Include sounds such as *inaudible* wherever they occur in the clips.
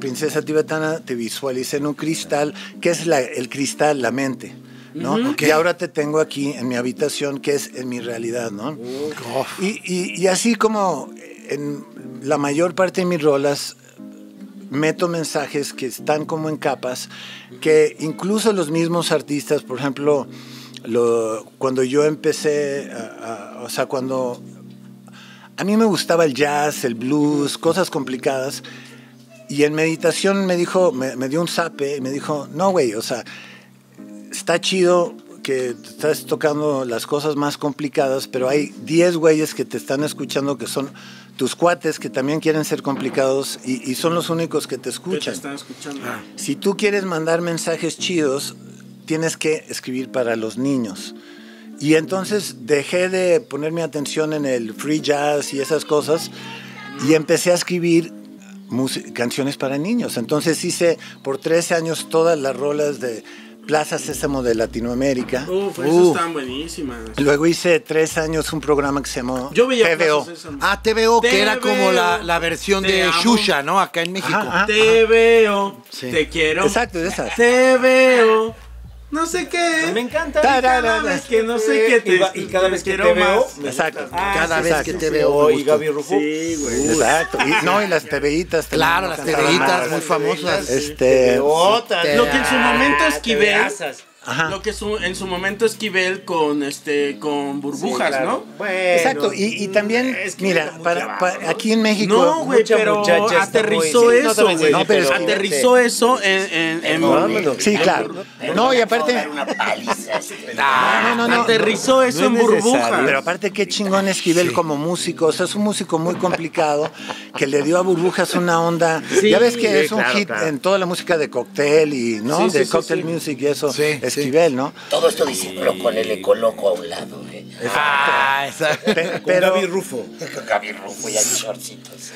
princesa tibetana, te visualicé en un cristal, que es la- el cristal, la mente. ¿no? Y ahora te tengo aquí en mi habitación, que es en mi realidad, ¿no? Y, y- y así como en la mayor parte de mis rolas meto mensajes que están como en capas, que incluso los mismos artistas, por ejemplo, lo- cuando yo empecé, a- a- o sea, cuando a mí me gustaba el jazz, el blues, cosas complicadas, y en meditación me dijo, me, me dio un zape y me dijo, no, güey, o sea, está chido que estás tocando las cosas más complicadas, pero hay 10 güeyes que te están escuchando que son tus cuates que también quieren ser complicados y, y son los únicos que te Que te escuchan. están escuchando. Si tú quieres mandar mensajes chidos, tienes que escribir para los niños. Y entonces dejé de poner mi atención en el free jazz y esas cosas y empecé a escribir canciones para niños. Entonces hice por 13 años todas las rolas de Plaza Sésamo de Latinoamérica. Uf, esas están buenísimas. Luego hice tres años un programa que se llamó Yo veía TVO. Ah, TVO, que era como la, versión Te de amo. Shusha, ¿no? Acá en México. Ajá, ajá. Te veo, Sí. te quiero. Exacto, de esas. Te veo, no sé qué. Me encanta. Cada vez que no sé qué te Y va- y cada vez que te veo, más. Exacto. Ah, Cada sí, vez exacto, que te veo. Y. Gaby Rufo. Sí, güey. Exacto. Y, no, y las TVitas. Claro, las TVitas muy famosas. Este, Otra. Te- Lo que en su momento Esquivel, Tebeasas. Ajá. lo que su- en su momento Esquivel con este con burbujas, Sí, claro. ¿no? Bueno, Exacto, y, y también, es que mira, para, clavado, para- ¿no? aquí en México. No, güey, mucha pero aterrizó eso, güey. No, pero aterrizó eso en, en, en-. Sí, claro. No, y aparte. *laughs* Este. No, no, no. aterrizó eso No en es burbujas. Pero aparte, qué chingón Esquivel como músico. O sea, es un músico muy complicado que le dio a Burbujas una onda. Sí, ya ves que sí, es un claro, hit claro. en toda la música de cóctel y, ¿no? De sí. music y eso. Sí. Esquivel, ¿no? Todo esto diciéndolo con el ecoloco a un lado, ¿eh? Ah, exacto. Pe- Con pero, Gaby Rufo. Con Gaby Rufo y hay shortcitos.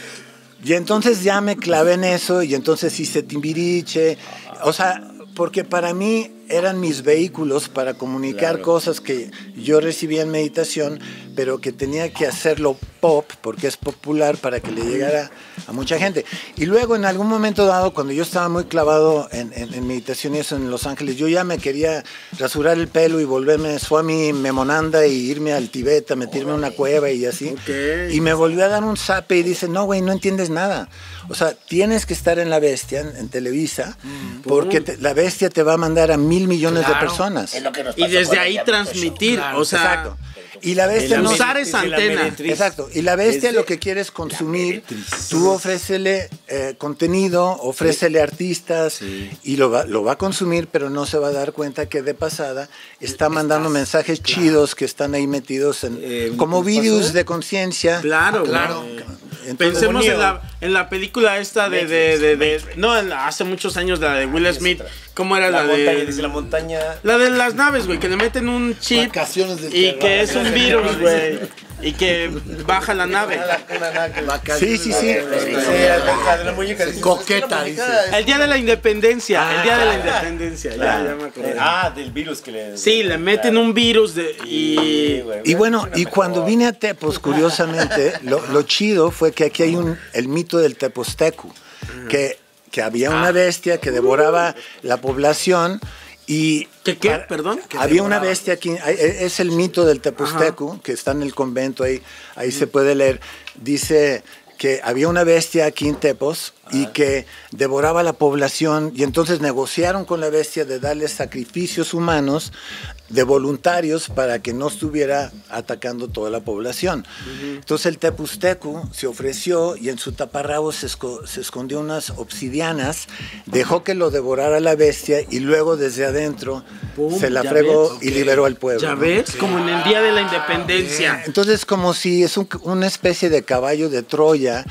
Y entonces ya me clavé en eso y entonces hice Timbiriche. O sea, porque para mí eran mis vehículos para comunicar cosas que yo recibía en meditación, pero que tenía que hacerlo pop, porque es popular, para que le llegara a mucha gente. Y luego en algún momento dado, cuando yo estaba muy clavado en, en- en meditación y eso en Los Ángeles, yo ya me quería rasurar el pelo y volverme Swami Memonanda y irme al Tibet a meterme en una cueva y así. Y me volvió a dar un zape y dice, no, güey, no entiendes nada. O sea, tienes que estar en La Bestia, en, en Televisa, porque te- La Bestia te va a mandar a mil millones de personas. Es lo que nos Y desde ahí transmitir, o sea, Exacto. Y La Bestia no... usar es esa antena. Exacto. Y la bestia lo que quiere es consumir. Tú ofrécele eh, contenido, ofrécele artistas y lo va, lo va a consumir, pero no se va a dar cuenta que de pasada está mandando mensajes chidos que están ahí metidos en, Eh, como videos de conciencia. claro, Claro. güey. Entonces, Pensemos en la, en la película esta de, de, de, de- no, en la- hace muchos años la de Will Smith, ¿cómo era La la, montaña, de dice la montaña. la de las naves, güey, que le meten un chip Vacaciones del y terror. que es un virus, güey, y que baja la nave. Sí, sí, sí. dice, Coqueta. El día de la independencia, el día de la independencia, ya, ya me acordé. Ah, del virus que le. Sí, le meten un virus de y. Y bueno, y cuando vine a Tepos, curiosamente, lo, lo chido fue que aquí hay un, el mito del Tepostecu, que, que había una bestia que devoraba la población y... ¿Qué, qué? para- Perdón. Había una bestia aquí, es el mito del Tepostecu, que está en el convento, ahí, ahí se puede leer. Dice que había una bestia aquí en Tepos y que devoraba la población y entonces negociaron con la bestia de darle sacrificios humanos de voluntarios para que no estuviera atacando toda la población. Entonces el Tepustecu se ofreció y en su taparrabo se, esco- se escondió unas obsidianas, dejó que lo devorara la bestia y luego desde adentro Pum, se la fregó ves. y liberó al pueblo. Ya ¿no? ves, como en el día de la independencia. Entonces, como si es un- una especie de caballo de Troya,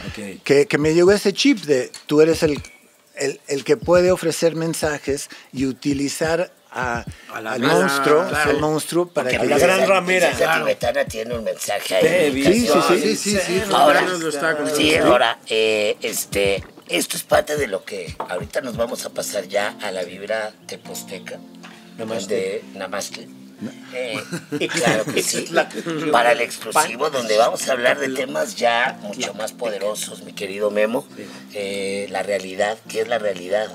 que, que me llegó ese chip de tú eres el, el, el que puede ofrecer mensajes y utilizar a- la al monstruo, claro. al monstruo para Porque que la la gran ramera. princesa Claro. tibetana tiene un mensaje ahí. Sí, sí, sí. Sí. Ahora, sí, ahora, eh, este, esto es parte de lo que ahorita nos vamos a pasar ya a la vibra teposteca, Namaste. donde Namaste, Eh, *laughs* claro que sí. Para el exclusivo, donde vamos a hablar de temas ya mucho más poderosos, mi querido Memo. Eh, la realidad, ¿qué es la realidad?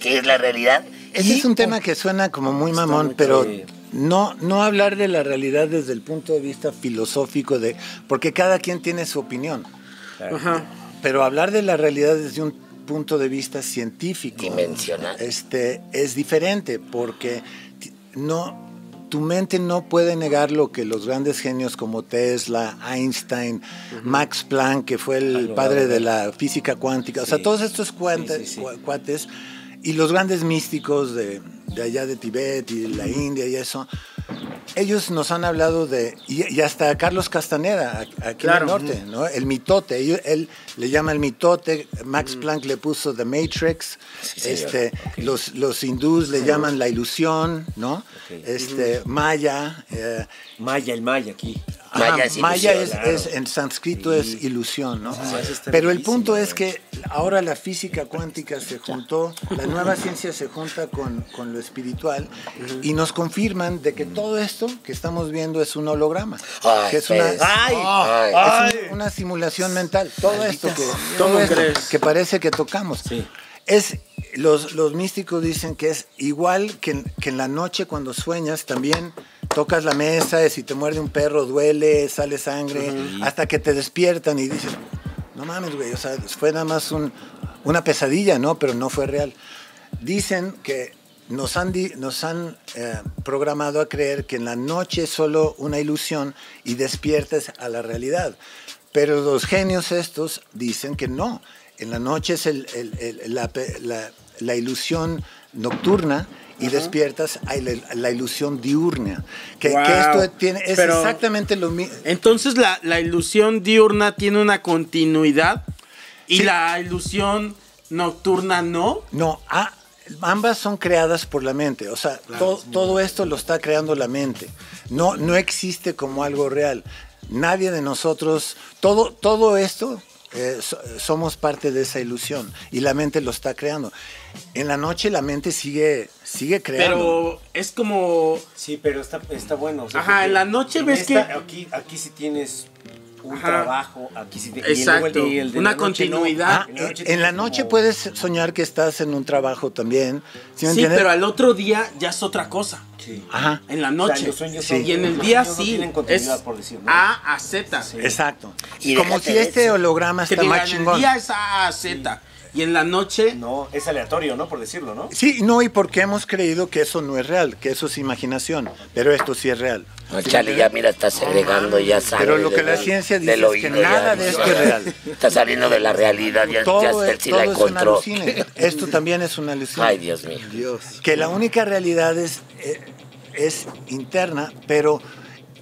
¿Qué es la realidad? Ese es un tema que suena como muy mamón, pero no, no hablar de la realidad desde el punto de vista filosófico, de porque cada quien tiene su opinión. Ajá. Pero hablar de la realidad desde un punto de vista científico Dimensional. este, es diferente, porque no, tu mente no puede negar lo que los grandes genios como Tesla, Einstein, Max Planck, que fue el padre de la física cuántica, o sea, todos estos cuanta- Sí, sí, sí. cua- cuates y los grandes místicos de, de allá de Tibet y la India y eso, ellos nos han hablado de, y, hasta Carlos Castaneda, aquí Claro. en el norte, ¿no? El mitote, ellos- él, le llama el mitote, Max Planck le puso The Matrix, señor. este, los, los hindús le llaman la ilusión, ¿no? Este, Maya, eh, Maya, el Maya aquí. Maya Ajá, es Maya ilusión, es, es- en sánscrito es ilusión, ¿no? Pero el punto es que ahora la física cuántica se juntó, la nueva ciencia se junta con, con lo espiritual y nos confirman de que todo esto que estamos viendo es un holograma, Ay, que es una. ¡Ay! Ay. es un- una simulación mental. Todo esto que, ¿Cómo todo esto crees? que parece que tocamos. Sí. Es, los, los místicos dicen que es igual que, en- que en la noche cuando sueñas también tocas la mesa, y si te muerde un perro duele, sale sangre, hasta que te despiertan y dices, no mames, güey, o sea, fue nada más un- una pesadilla, ¿no? Pero no fue real. Dicen que nos han, di- nos han eh, programado a creer que en la noche es solo una ilusión y despiertas a la realidad. Pero los genios estos dicen que no. En la noche es el- el- el- la, pe- la- la ilusión nocturna y despiertas a la, la ilusión diurna. Que, esto tiene, es Pero- exactamente lo mismo. Entonces la, la ilusión diurna tiene una continuidad y Sí. la ilusión nocturna no. No, ah, ambas son creadas por la mente. O sea, to- todo esto lo está creando la mente. No, no existe como algo real. Nadie de nosotros, todo, todo esto, eh, so- somos parte de esa ilusión y la mente lo está creando. En la noche la mente sigue, sigue creando. Pero es como... Sí, pero está, está bueno. o sea, Ajá, en la noche en ves esta- que- Aquí, aquí sí tienes un Ajá. trabajo, aquí sí te- y Exacto, y el de una la noche no. continuidad. Ah, En en, noche en la noche como- puedes soñar que estás en un trabajo también. ¿Sí, pero al otro día ya es otra cosa. Sí. Ajá, En la O sea, noche. los sueños Sí. son- Y en el día no sí. tienen Es continuidad, por decir, ¿no? A a Z. exacto. Y Como si este holograma está más en el chingón. día es A a Z. Y en la noche... No, es aleatorio, ¿no? Por decirlo, ¿no? Sí, no, y porque hemos creído que eso no es real, que eso es imaginación, pero esto sí es real. No, chale, ya mira, está segregando ya sangre. Pero lo que la ciencia dice es que ya, nada de esto es real. Está saliendo de la realidad, ya, ya Todo, hasta es, sí todo la es una encontró. Esto también es una alucine. Ay, Dios mío. Que la única realidad es, eh, es interna, pero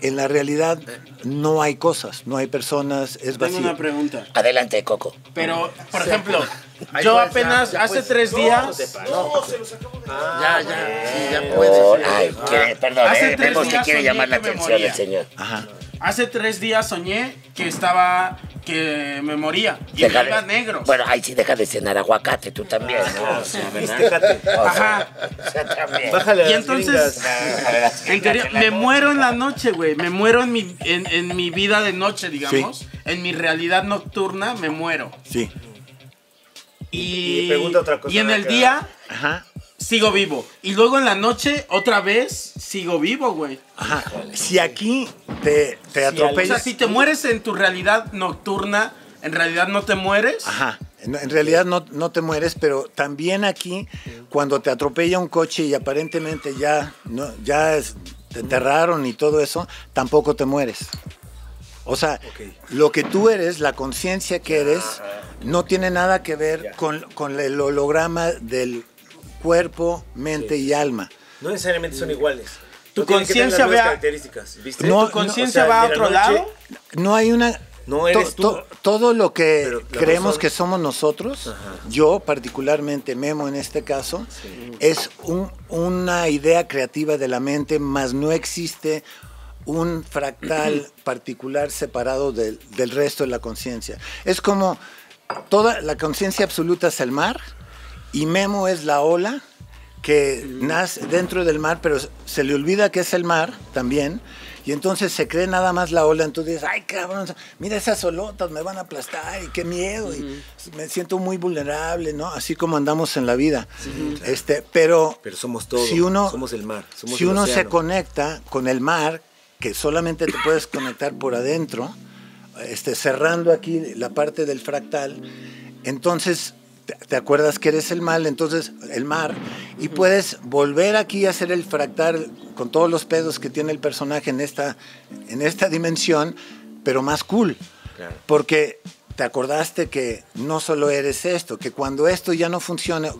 en la realidad no hay cosas, no hay personas, es Tengo una vacío. pregunta. Adelante, Coco. Pero, por ejemplo, yo apenas hace tres días... Ya, ya, sí, ya Oh, puedes. ay, quiere- perdón, Hace eh, vemos que quiere llamar la atención el señor. Ajá. Hace tres días soñé que estaba... que me moría. Y Deja me iba de- negro. Bueno, ahí sí deja de cenar aguacate, tú también, ¿no? O sea, ¿verdad? Fíjate. O sea, Ajá. *laughs* o sea, también. Bájale Y las entonces, gringas. en teoría, me muero en la noche, güey. Me muero en mi, en, en mi vida de noche, digamos. En mi realidad nocturna, me muero. Sí. Y, Y pregunta otra cosa, y en el día, Ajá. Sigo vivo. Y luego en la noche, otra vez, sigo vivo, güey. Ajá. Si aquí te, te O atropellas. sea, si te mueres en tu realidad nocturna, en realidad no te mueres. Ajá. En, en realidad no, no te mueres, pero también aquí, cuando te atropella un coche y aparentemente ya, no, ya es- te enterraron y todo eso, tampoco te mueres. O sea, lo que tú eres, la conciencia que eres, no tiene nada que ver con, con el holograma del cuerpo, mente y alma. No necesariamente son iguales. Tu No conciencia vea- características, ¿viste? No, ¿Tu conciencia o sea, va a otro noche- lado? No hay una... No eres tú. todo lo que creemos razón- que somos nosotros, yo particularmente Memo en este caso, es un- una idea creativa de la mente, más no existe un fractal *clears throat* particular separado del, del resto de la conciencia. Es como toda la conciencia absoluta es el mar y Memo es la ola que nace dentro del mar, pero se le olvida que es el mar también. Y entonces se cree nada más la ola, entonces dices, ay cabrón, mira esas olotas, me van a aplastar y qué miedo, y me siento muy vulnerable, ¿no? Así como andamos en la vida. este, pero, Pero somos todo. si uno, somos el mar. Somos si el uno se conecta con el mar, que solamente te puedes conectar por adentro, este, cerrando aquí la parte del fractal, entonces te, acuerdas que eres el mal, entonces el mar, y puedes volver aquí a hacer el fractal con todos los pedos que tiene el personaje en esta, en esta dimensión, pero más cool. Claro. Porque te acordaste que no solo eres esto, que cuando esto ya no funciona,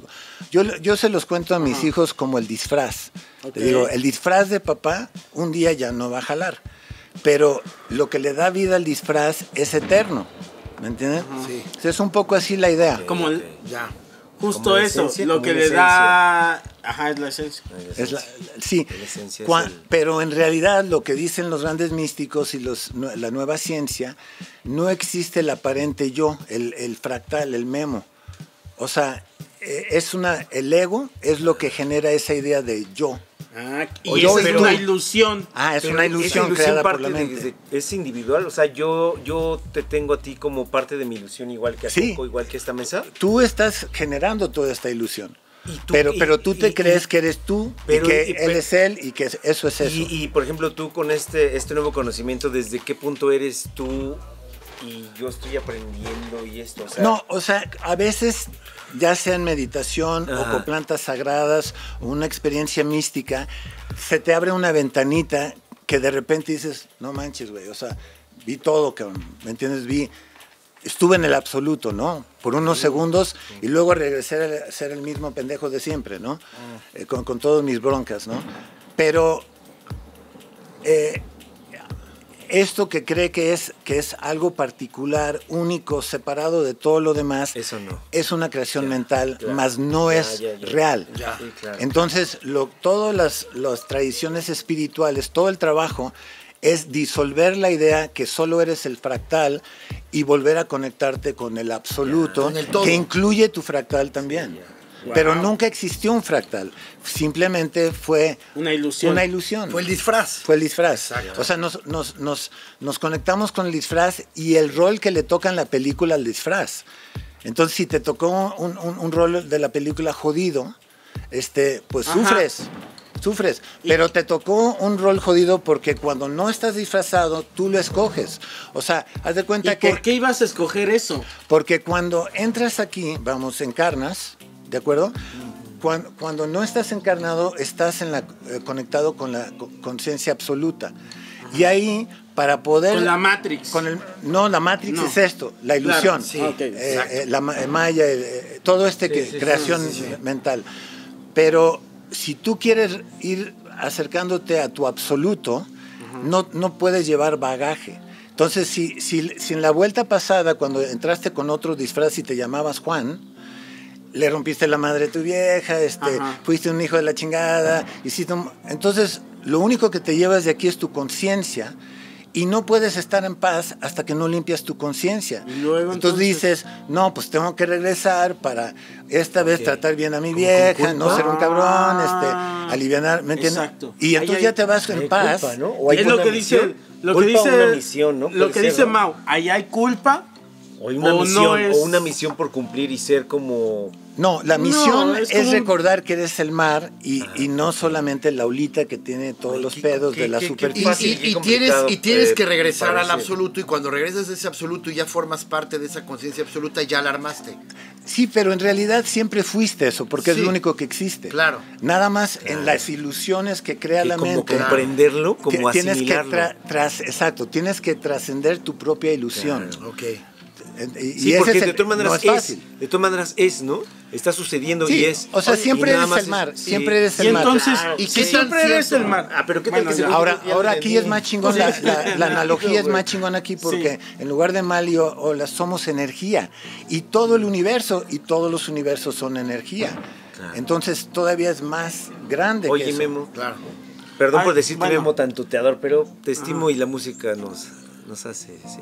yo, yo se los cuento a mis hijos como el disfraz. Le digo, el disfraz de papá un día ya no va a jalar, pero lo que le da vida al disfraz es eterno. ¿Me entiendes? Sí. Es un poco así la idea. Como el- Ya. justo Como eso, esencia, lo que le da... Ajá, es la esencia. Es la- sí, La esencia es Cua- el- pero en realidad lo que dicen los grandes místicos y los, la nueva ciencia, no existe el aparente yo, el, el fractal, el memo. O sea, eh, es una, el ego es lo que genera esa idea de yo. Ah, y esa es pero- una ilusión. Ah, es una ilusión, creada por la mente. de- es individual, o sea, yo, yo te tengo a ti como parte de mi ilusión, igual que a Sí. Coco, igual que esta mesa. Tú estás generando toda esta ilusión. Y tú- pero, y- pero tú te y- crees y- que eres tú pero- y que él pero- es él y que eso es eso. Y, y, por ejemplo, tú con este, este nuevo conocimiento, ¿desde qué punto eres tú y yo estoy aprendiendo y esto? O sea, No, o sea, a veces, ya sea en meditación o con plantas sagradas o una experiencia mística, se te abre una ventanita que de repente dices, no manches, güey, o sea, vi todo, cabrón, ¿me entiendes? Vi, estuve en el absoluto, ¿no? Por unos segundos y luego regresé a ser el mismo pendejo de siempre, ¿no? Eh, con, con todas mis broncas, ¿no? Pero eh, esto que cree que es, que es algo particular, único, separado de todo lo demás, Eso no. es una creación Ya, mental, claro. más no Ya, es ya, real. Ya. Sí, claro. Entonces, lo, todas las, las tradiciones espirituales, todo el trabajo es disolver la idea que solo eres el fractal y volver a conectarte con el absoluto, el que incluye tu fractal también. Pero nunca existió un fractal, simplemente fue Una ilusión. una ilusión. Fue el disfraz. Fue el disfraz. Exacto. O sea, nos, nos, nos, nos conectamos con el disfraz y el rol que le toca en la película al disfraz. Entonces, si te tocó un, un- un rol de la película jodido, este, pues Ajá. sufres. Sufres. Pero te tocó un rol jodido porque cuando no estás disfrazado, tú lo escoges. O sea, haz de ¿Y cuenta que. por qué ibas a escoger eso? Porque cuando entras aquí, vamos, encarnas, ¿de acuerdo? Cuando, cuando no estás encarnado, estás en la, eh, conectado con la co- conciencia absoluta. Y ahí, para poder... Con la Matrix. con el- no, la Matrix No. es esto, la ilusión. Claro, sí. Eh, eh, la ma- maya, todo este que, sí, creación sí, sí. mental. Pero si tú quieres ir acercándote a tu absoluto, no, no puedes llevar bagaje. Entonces, si, si, si en la vuelta pasada, cuando entraste con otro disfraz y te llamabas Juan, le rompiste la madre a tu vieja, este, Ajá. fuiste un hijo de la chingada, hiciste un- entonces lo único que te llevas de aquí es tu conciencia y no puedes estar en paz hasta que no limpias tu conciencia. Entonces, entonces- dices, no, pues tengo que regresar para esta vez tratar bien a mi vieja, no ser un cabrón, Ah. este, alivianar, ¿me entiendes? Exacto. Y entonces ya te vas en paz. culpa, ¿no? O hay es lo que dice, lo que Culpa o dice, una misión, ¿no? Lo que ser, dice ¿no? Mau, ahí hay culpa. O hay una o no misión, es- o una misión por cumplir y ser como No, la misión No, es, es como un- recordar que eres el mar y, y no solamente la olita que tiene todos Ay, los qué- pedos qué- de la qué- qué Y, superficie. fácil. y- tienes, complicado y tienes puede que regresar al absoluto y cuando regresas a ese absoluto y ya formas parte de esa conciencia absoluta, ya la armaste. Sí, pero en realidad siempre fuiste eso, porque Sí. es lo único que existe. Claro. Nada más en las ilusiones que crea la como mente. comprenderlo, ti- como tienes que asimilarlo. tra- tras, exacto, tienes que trascender tu propia ilusión. Y Sí, ese porque es de todas maneras no es, es fácil. de todas maneras es, ¿no? Está sucediendo Sí, y es. o sea, siempre eres el mar, siempre eres el mar. entonces. ¿Y qué siempre eres el mar. Ah, pero ¿qué tal Bueno, que Ahora, ahora aquí es más chingón, la, la- la analogía es más chingón aquí porque en lugar de mal y o- olas somos energía y todo el universo y todos los universos son energía. Claro. Entonces todavía es más grande que Oye, eso. Memo, Claro. perdón Ay, por decirte bueno. Memo tan tuteador, pero te estimo y la música nos, nos hace, sí.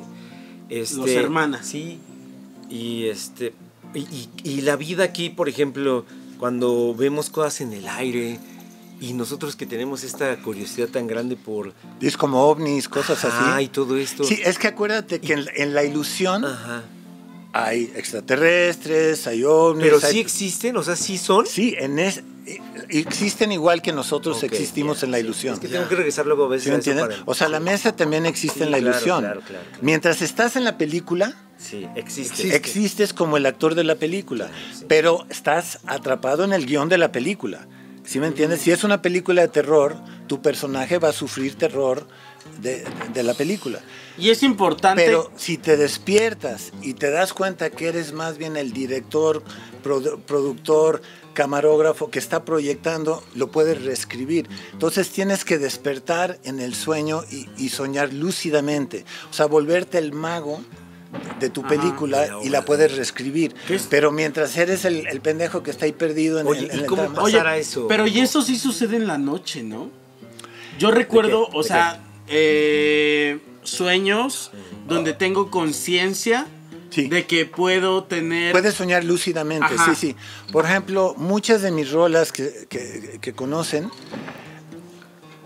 Este, Los hermanas. Sí. Y este. Y, y- y la vida aquí, por ejemplo, cuando vemos cosas en el aire y nosotros que tenemos esta curiosidad tan grande por... Es como ovnis, cosas Ajá, así. y todo esto. Sí, es que acuérdate que en, en la ilusión Ajá. hay extraterrestres, hay ovnis. Pero hay- sí existen, o sea, sí son. Sí, en es, existen igual que nosotros existimos en la ilusión. Es que tengo que regresar luego a veces ¿Sí a eso entiendes? para- O sea, la mesa también existe Sí, en la claro, ilusión. claro, claro, claro. Mientras estás en la película, Sí, existe. Existe. existes como el actor de la película, pero estás atrapado en el guion de la película. ¿Sí me entiendes? Si es una película de terror, tu personaje va a sufrir terror de, de la película. Y es importante. Pero si te despiertas y te das cuenta que eres más bien el director, produ- productor, camarógrafo que está proyectando, lo puedes reescribir. Entonces tienes que despertar en el sueño y, y soñar lúcidamente. O sea, volverte el mago de tu Ajá, película y la puedes reescribir. Pero mientras eres el, el pendejo que está ahí perdido en, Oye, en- en ¿y el cómo? Oye, eso. pero y eso sí sucede en la noche, ¿no? Yo recuerdo, o ¿De sea, eh, sueños donde tengo conciencia Sí. de que puedo tener... Puedes soñar lúcidamente, Ajá. sí, sí. Por ejemplo, muchas de mis rolas que, que- que conocen,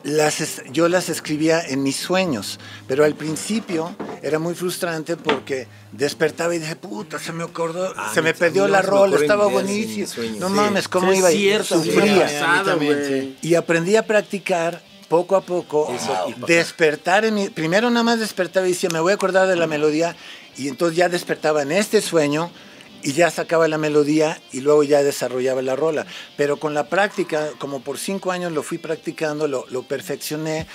las, es- yo las escribía en mis sueños, pero al principio era muy frustrante porque despertaba y dije, puta, se me acordó, Ah, se me perdió no, la rola, estaba buenísimo. sueños, No sí. mames, ¿cómo Sí, iba? cierto, Sufría. pasado, güey. Y aprendí a practicar poco a poco, Eso, despertar en mi, primero nada más despertaba y decía, me voy a acordar de la melodía y entonces ya despertaba en este sueño y ya sacaba la melodía y luego ya desarrollaba la rola. Pero con la práctica, como por cinco años lo fui practicando, lo, lo perfeccioné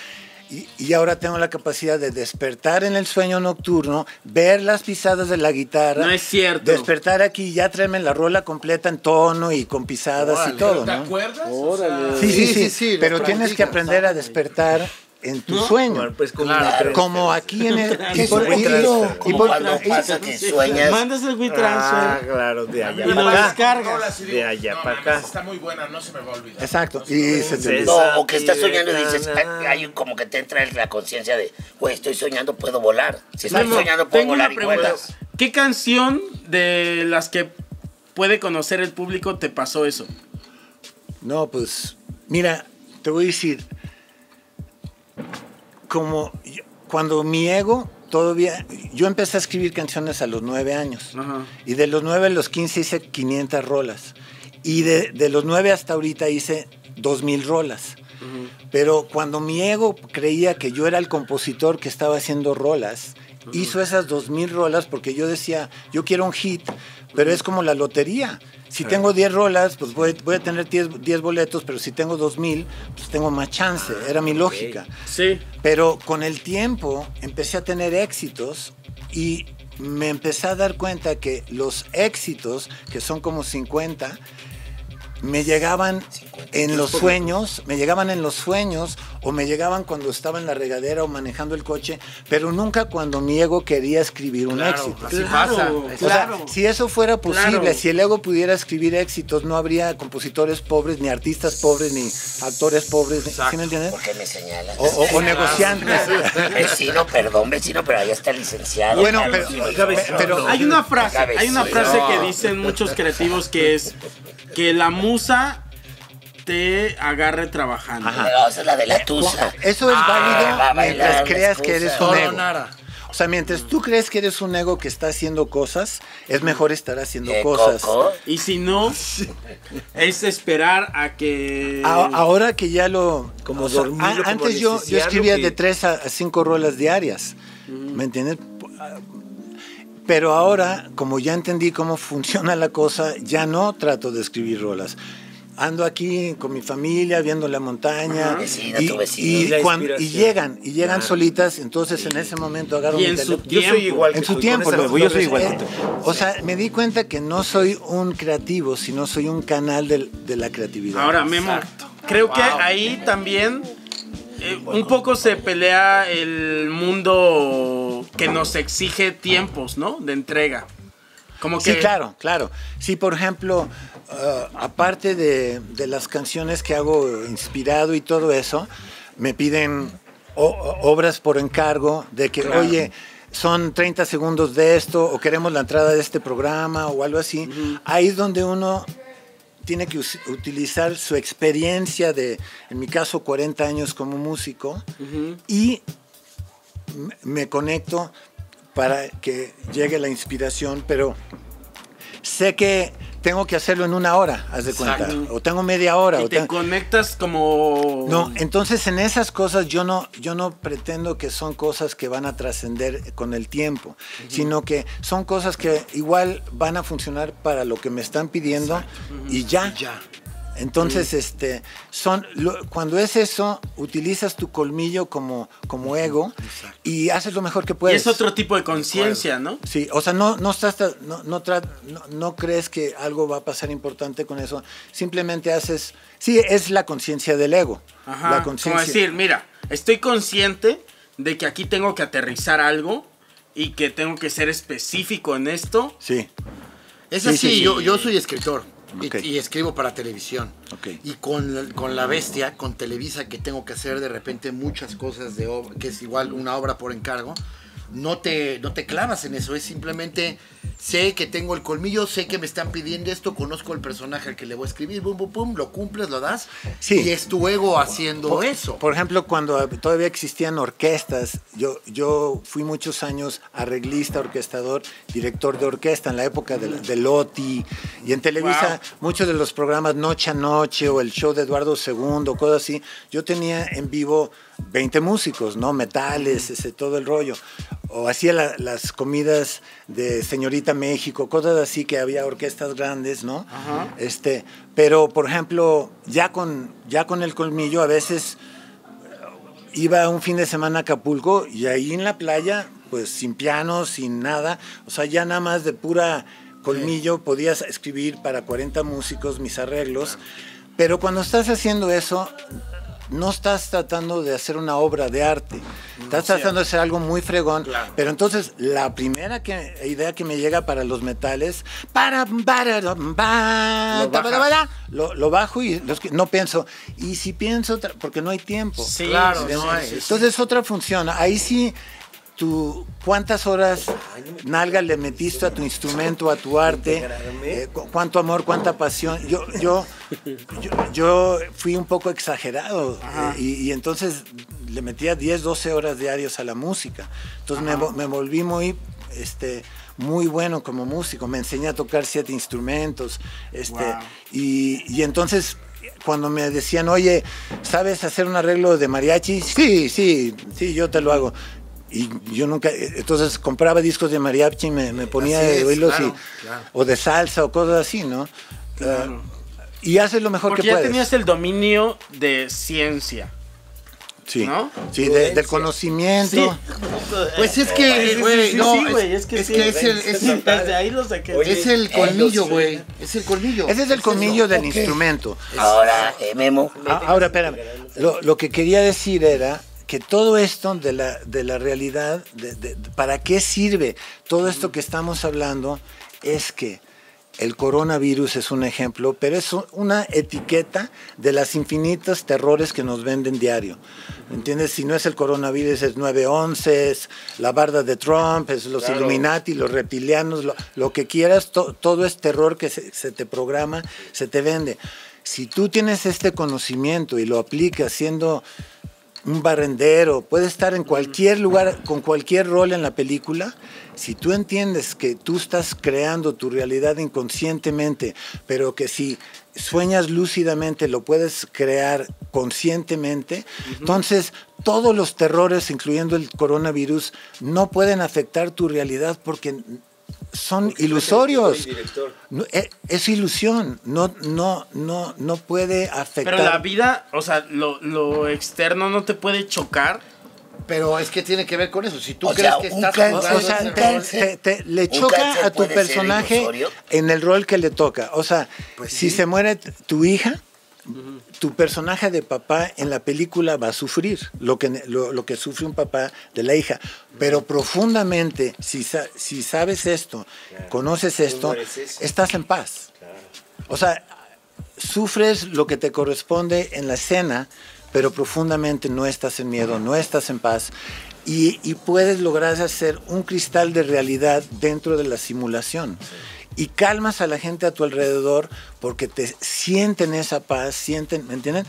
y, y ahora tengo la capacidad de despertar en el sueño nocturno, ver las pisadas de la guitarra. No es cierto. Despertar aquí y ya traerme la rola completa en tono y con pisadas y todo, ¿Te ¿no? acuerdas? O sea, Sí, sí, Sí, sí, sí, sí, lo pero tienes que aprender a despertar en tu sueño. Bueno, pues como Claro. Como aquí en el... *laughs* ¿Qué y por- y- y por- cuando y- pasa que *laughs* sueñas. Mandas el Ah, WeTransfer claro, de allá y lo acá. descargas. rola así De digo, allá no, para acá. Está muy buena, no se me va a olvidar. Exacto. No Y se te. No, o que estás soñando y dices, na- "Ay, hay un- como que te entra la conciencia de, güey, estoy soñando, puedo volar. Si estoy soñando, puedo tengo una volar y pregunta. vuelas. ¿Qué canción de las que puede conocer el público te pasó eso? No, pues, mira, te voy a decir, como yo- cuando mi ego todavía, yo empecé a escribir canciones a los nueve años Ajá. y de los nueve a los 15 hice 500 rolas y de, de los nueve hasta ahorita hice 2000 rolas. Pero cuando mi ego creía que yo era el compositor que estaba haciendo rolas, hizo esas 2000 rolas porque yo decía, yo quiero un hit, pero es como la lotería. Si tengo 10 rolas, pues voy, voy a tener 10, 10 boletos, pero si tengo 2000, pues tengo más chance. Era mi lógica. Sí. Pero con el tiempo empecé a tener éxitos y me empecé a dar cuenta que los éxitos, que son como 50, me llegaban en los sueños, me llegaban en los sueños o me llegaban cuando estaba en la regadera o manejando el coche, pero nunca cuando mi ego quería escribir un éxito. así Claro, pasa. O sea, claro. si eso fuera posible, Claro. si el ego pudiera escribir éxitos, no habría compositores pobres, ni artistas pobres, ni actores pobres, ¿sí me entiendes? ¿Por qué me señalas? O, o- o negociantes. *laughs* Vecino, perdón, vecino, pero allá está el licenciado. Bueno, pero, pero- Hay una frase, hay una frase que dicen muchos creativos que es que la musa te agarre trabajando. No, esa es la de la tusa. Eso es Ah, válido mientras creas que eres un ego. O sea, mientras tú crees que eres un ego que está haciendo cosas, es mejor estar haciendo ¿Qué, cosas. Coco? Y si no, es esperar a que... A- ahora que ya lo... Como o sea, como antes yo, escribía que- de tres a, a cinco rolas diarias, ¿me entiendes? Pero ahora, como ya entendí cómo funciona la cosa, ya no trato de escribir rolas. Ando aquí con mi familia, viendo la montaña. Vecino, y, tu vecino. y La cuando- y llegan, y llegan solitas, entonces en ese momento agarro Y mi en su teléfono. Yo soy igual que En su tú, tiempo, lo- yo soy igual eh, que tú. O sea, me di cuenta que no soy un creativo, sino soy un canal de, la creatividad. Ahora, Memo, creo que ahí también eh, un poco se pelea el mundo que nos exige tiempos, ¿no? De entrega. Como que... Sí, claro, claro. Sí, por ejemplo, ah, aparte de, de las canciones que hago inspirado y todo eso, me piden obras por encargo de que, Claro. oye, son 30 segundos de esto o queremos la entrada de este programa o algo así. Ahí es donde uno tiene que utilizar su experiencia de, en mi caso, 40 años como músico y me conecto para que llegue la inspiración, pero sé que tengo que hacerlo en una hora, haz de cuenta, o tengo media hora. Y o te tengo- conectas como... no, entonces en esas cosas yo no, yo no pretendo que son cosas que van a trascender con el tiempo, sino que son cosas que igual van a funcionar para lo que me están pidiendo y ya. Ya. Entonces, este, son, lo- cuando es eso, utilizas tu colmillo como, como ego y haces lo mejor que y puedes. es otro tipo de conciencia, ¿no? Sí, o sea, no, no, estás, no, no, no, no crees que algo va a pasar importante con eso. Simplemente haces. Sí, es la conciencia del ego. Ajá, la como decir, mira, estoy consciente de que aquí tengo que aterrizar algo y que tengo que ser específico en esto. Sí, Es Sí, así, sí, sí. Yo, yo soy escritor y- escribo para televisión. Y con, la- con La Bestia, con Televisa, que tengo que hacer de repente muchas cosas de que es igual una obra por encargo, no te, no te clavas en eso, es simplemente sé que tengo el colmillo, sé que me están pidiendo esto, conozco el personaje al que le voy a escribir, bum, bum, bum, lo cumples, lo das. Sí. Y es tu ego haciendo Por, eso. por ejemplo, cuando todavía existían orquestas, yo, yo fui muchos años arreglista, orquestador, director de orquesta en la época de, de Lotti. Y en Televisa, muchos de los programas Noche a Noche o el show de Eduardo II, cosas así, yo tenía en vivo 20 músicos, ¿no? Metales, ese, todo el rollo. O hacía la- las comidas de Señorita México, cosas así que había orquestas grandes, ¿no? Este, pero, por ejemplo, ya con, ya con el colmillo, a veces iba un fin de semana a Acapulco y ahí en la playa, pues sin piano, sin nada, o sea, ya nada más de pura colmillo podías escribir para 40 músicos mis arreglos, pero cuando estás haciendo eso, no estás tratando de hacer una obra de arte, estás tratando de hacer algo muy fregón, pero entonces la primera que- idea que me llega para los metales, para, para, para, Lo para, lo, lo bajo y los que- no pienso, y si pienso, porque no hay tiempo. Sí, Claro, no hay. Entonces otra función, ahí sí, ¿cuántas horas nalga le metiste a tu instrumento, a tu arte? Eh, cu- ¿Cuánto amor, cuánta pasión? Yo, yo, yo, yo fui un poco exagerado eh, y, y entonces le metía 10, 12 horas diarias a la música. Entonces me, vo- me volví muy... Este, muy bueno como músico, me enseñé a tocar siete instrumentos, este, Wow. y, y entonces cuando me decían, oye, ¿sabes hacer un arreglo de mariachi? Sí, sí, sí, yo te lo hago. Y yo nunca, entonces compraba discos de mariachi y me, me ponía Así de oírlos claro, o de salsa o cosas así, ¿no? Y haces lo mejor Porque que ya puedes. tenías el dominio de ciencia. sí, ¿no? sí, de- del conocimiento. Pues es que, güey, sí, no, es, que es sí. que es el, es el- Desde ahí lo saqué. es el colmillo, güey. Es el colmillo. Ese es el colmillo del instrumento. Ahora, eh, Memo, Ah, ahora, espérame. Lo, lo que quería decir era que todo esto de la, de la realidad, de- ¿para qué sirve todo esto que estamos hablando? Es que el coronavirus es un ejemplo, pero es una etiqueta de las infinitas terrores que nos venden diario. ¿Entiendes? Si no es el coronavirus, es 9-11, es la barda de Trump, es los Illuminati, los reptilianos, lo, lo que quieras, to- todo es terror que se, se te programa, se te vende. Si tú tienes este conocimiento y lo aplicas siendo un barrendero, puede estar en cualquier lugar, con cualquier rol en la película. Si tú entiendes que tú estás creando tu realidad inconscientemente, pero que si sueñas lúcidamente lo puedes crear conscientemente, entonces todos los terrores, incluyendo el coronavirus, no pueden afectar tu realidad porque son ilusorios. No, e- es, ilusión, no, no, no, no puede afectar. Pero la vida, o sea, lo, lo externo no te puede chocar. Pero es que tiene que ver con eso. Si tú O crees sea, que estás cáncer, O sea, ese un te, rol, cáncer. te- te- le choca a tu personaje en el rol que le toca. O sea, Pues si sí. se muere tu hija, tu personaje de papá en la película va a sufrir lo que, lo, lo que sufre un papá de la hija. Pero profundamente, si, si sabes esto, conoces esto, estás en paz. O sea, sufres lo que te corresponde en la escena, pero profundamente no estás en miedo, no estás en paz. Y, y puedes lograr hacer un cristal de realidad dentro de la simulación. Y calmas a la gente a tu alrededor porque te sienten esa paz, sienten, ¿me entienden?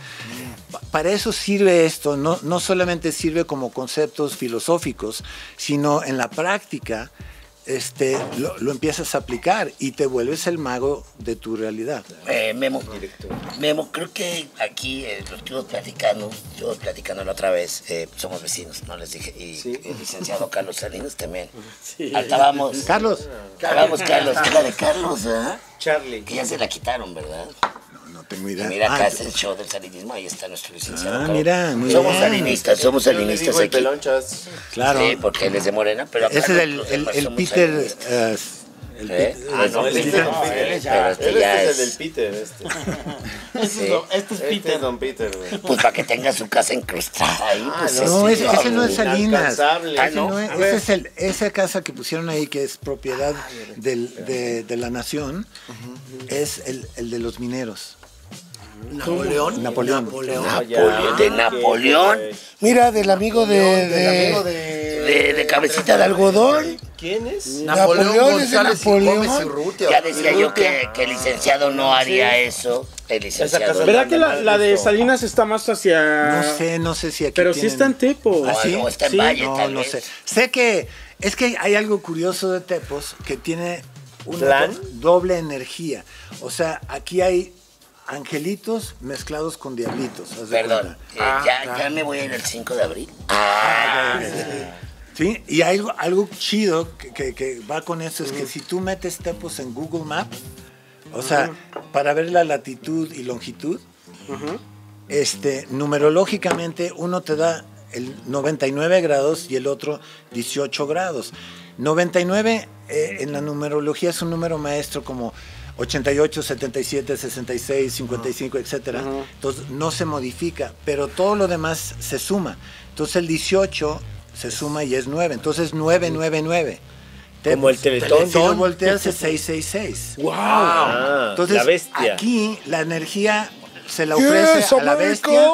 Pa- Para eso sirve esto, no, no solamente sirve como conceptos filosóficos, sino en la práctica este, lo, lo empiezas a aplicar y te vuelves el mago de tu realidad. Eh, Memo, Memo, creo que aquí eh, lo estuvimos platicando, yo platicando la otra vez, eh, somos vecinos, no les dije, y el licenciado Carlos Salinas también. Acabamos. Carlos. Acabamos, Carlos, que la de Carlos, ¿ah? Charlie. Que ya se la quitaron, ¿verdad? No mira, acá Ah, es el show del salinismo, ahí está nuestro licenciado. Ah, mira, muy Somos bien. salinistas, somos salinistas el aquí. pelonchas. claro. Sí, porque él es de Morena, pero acá Ese es el, el, el Peter. eh, el ¿Eh? Peter- Ah, no, él es- Peter, no, es pero este ya es es- el del Peter, este. *laughs* sí. Este es Este Peter. es Don Peter, güey. Pues para que tenga su casa incrustada ahí, pues Ah, no, sí, ese, ese no es Salinas. Ah, no. no es- ese es el, esa casa que pusieron ahí, que es propiedad del- de, de la nación, es el, el de los mineros. Napoleón. Napoleón. Napoleón. Napoleón, de Napoleón, Mira, del amigo de. Del de- amigo de, de, cabecita de algodón. ¿Quién es? Napoleón, Napoleón es de González y Napoleón. Gómez Urrutia. Ya decía yo que, que el licenciado no haría eso. El licenciado. ¿Verdad que la, la de Salinas está más hacia. No sé, no sé si aquí Pero sí tienen- está en Tepo. ¿Ah, sí? O está en Sí. Valle, No, tal no sé. Sé que es que hay algo curioso de Tepos que tiene una doble energía. O sea, aquí hay angelitos mezclados con diablitos. Perdón, eh, ya, ya me voy a ir el 5 de abril. Ah, Sí, y algo, algo chido que, que- que va con eso, es que si tú metes Tepos en Google Maps, o sea, para ver la latitud y longitud, este, numerológicamente uno te da el 99 grados y el otro 18 grados. 99 eh, en la numerología es un número maestro como 88, 77, 66, 55, etcétera. Entonces no se modifica, pero todo lo demás se suma. Entonces el 18 se suma y es 9. Entonces 999. Como el Teletón. Si lo volteas es 666. Ah, Entonces, la bestia. aquí la energía se la ofrece Yes, a la bestia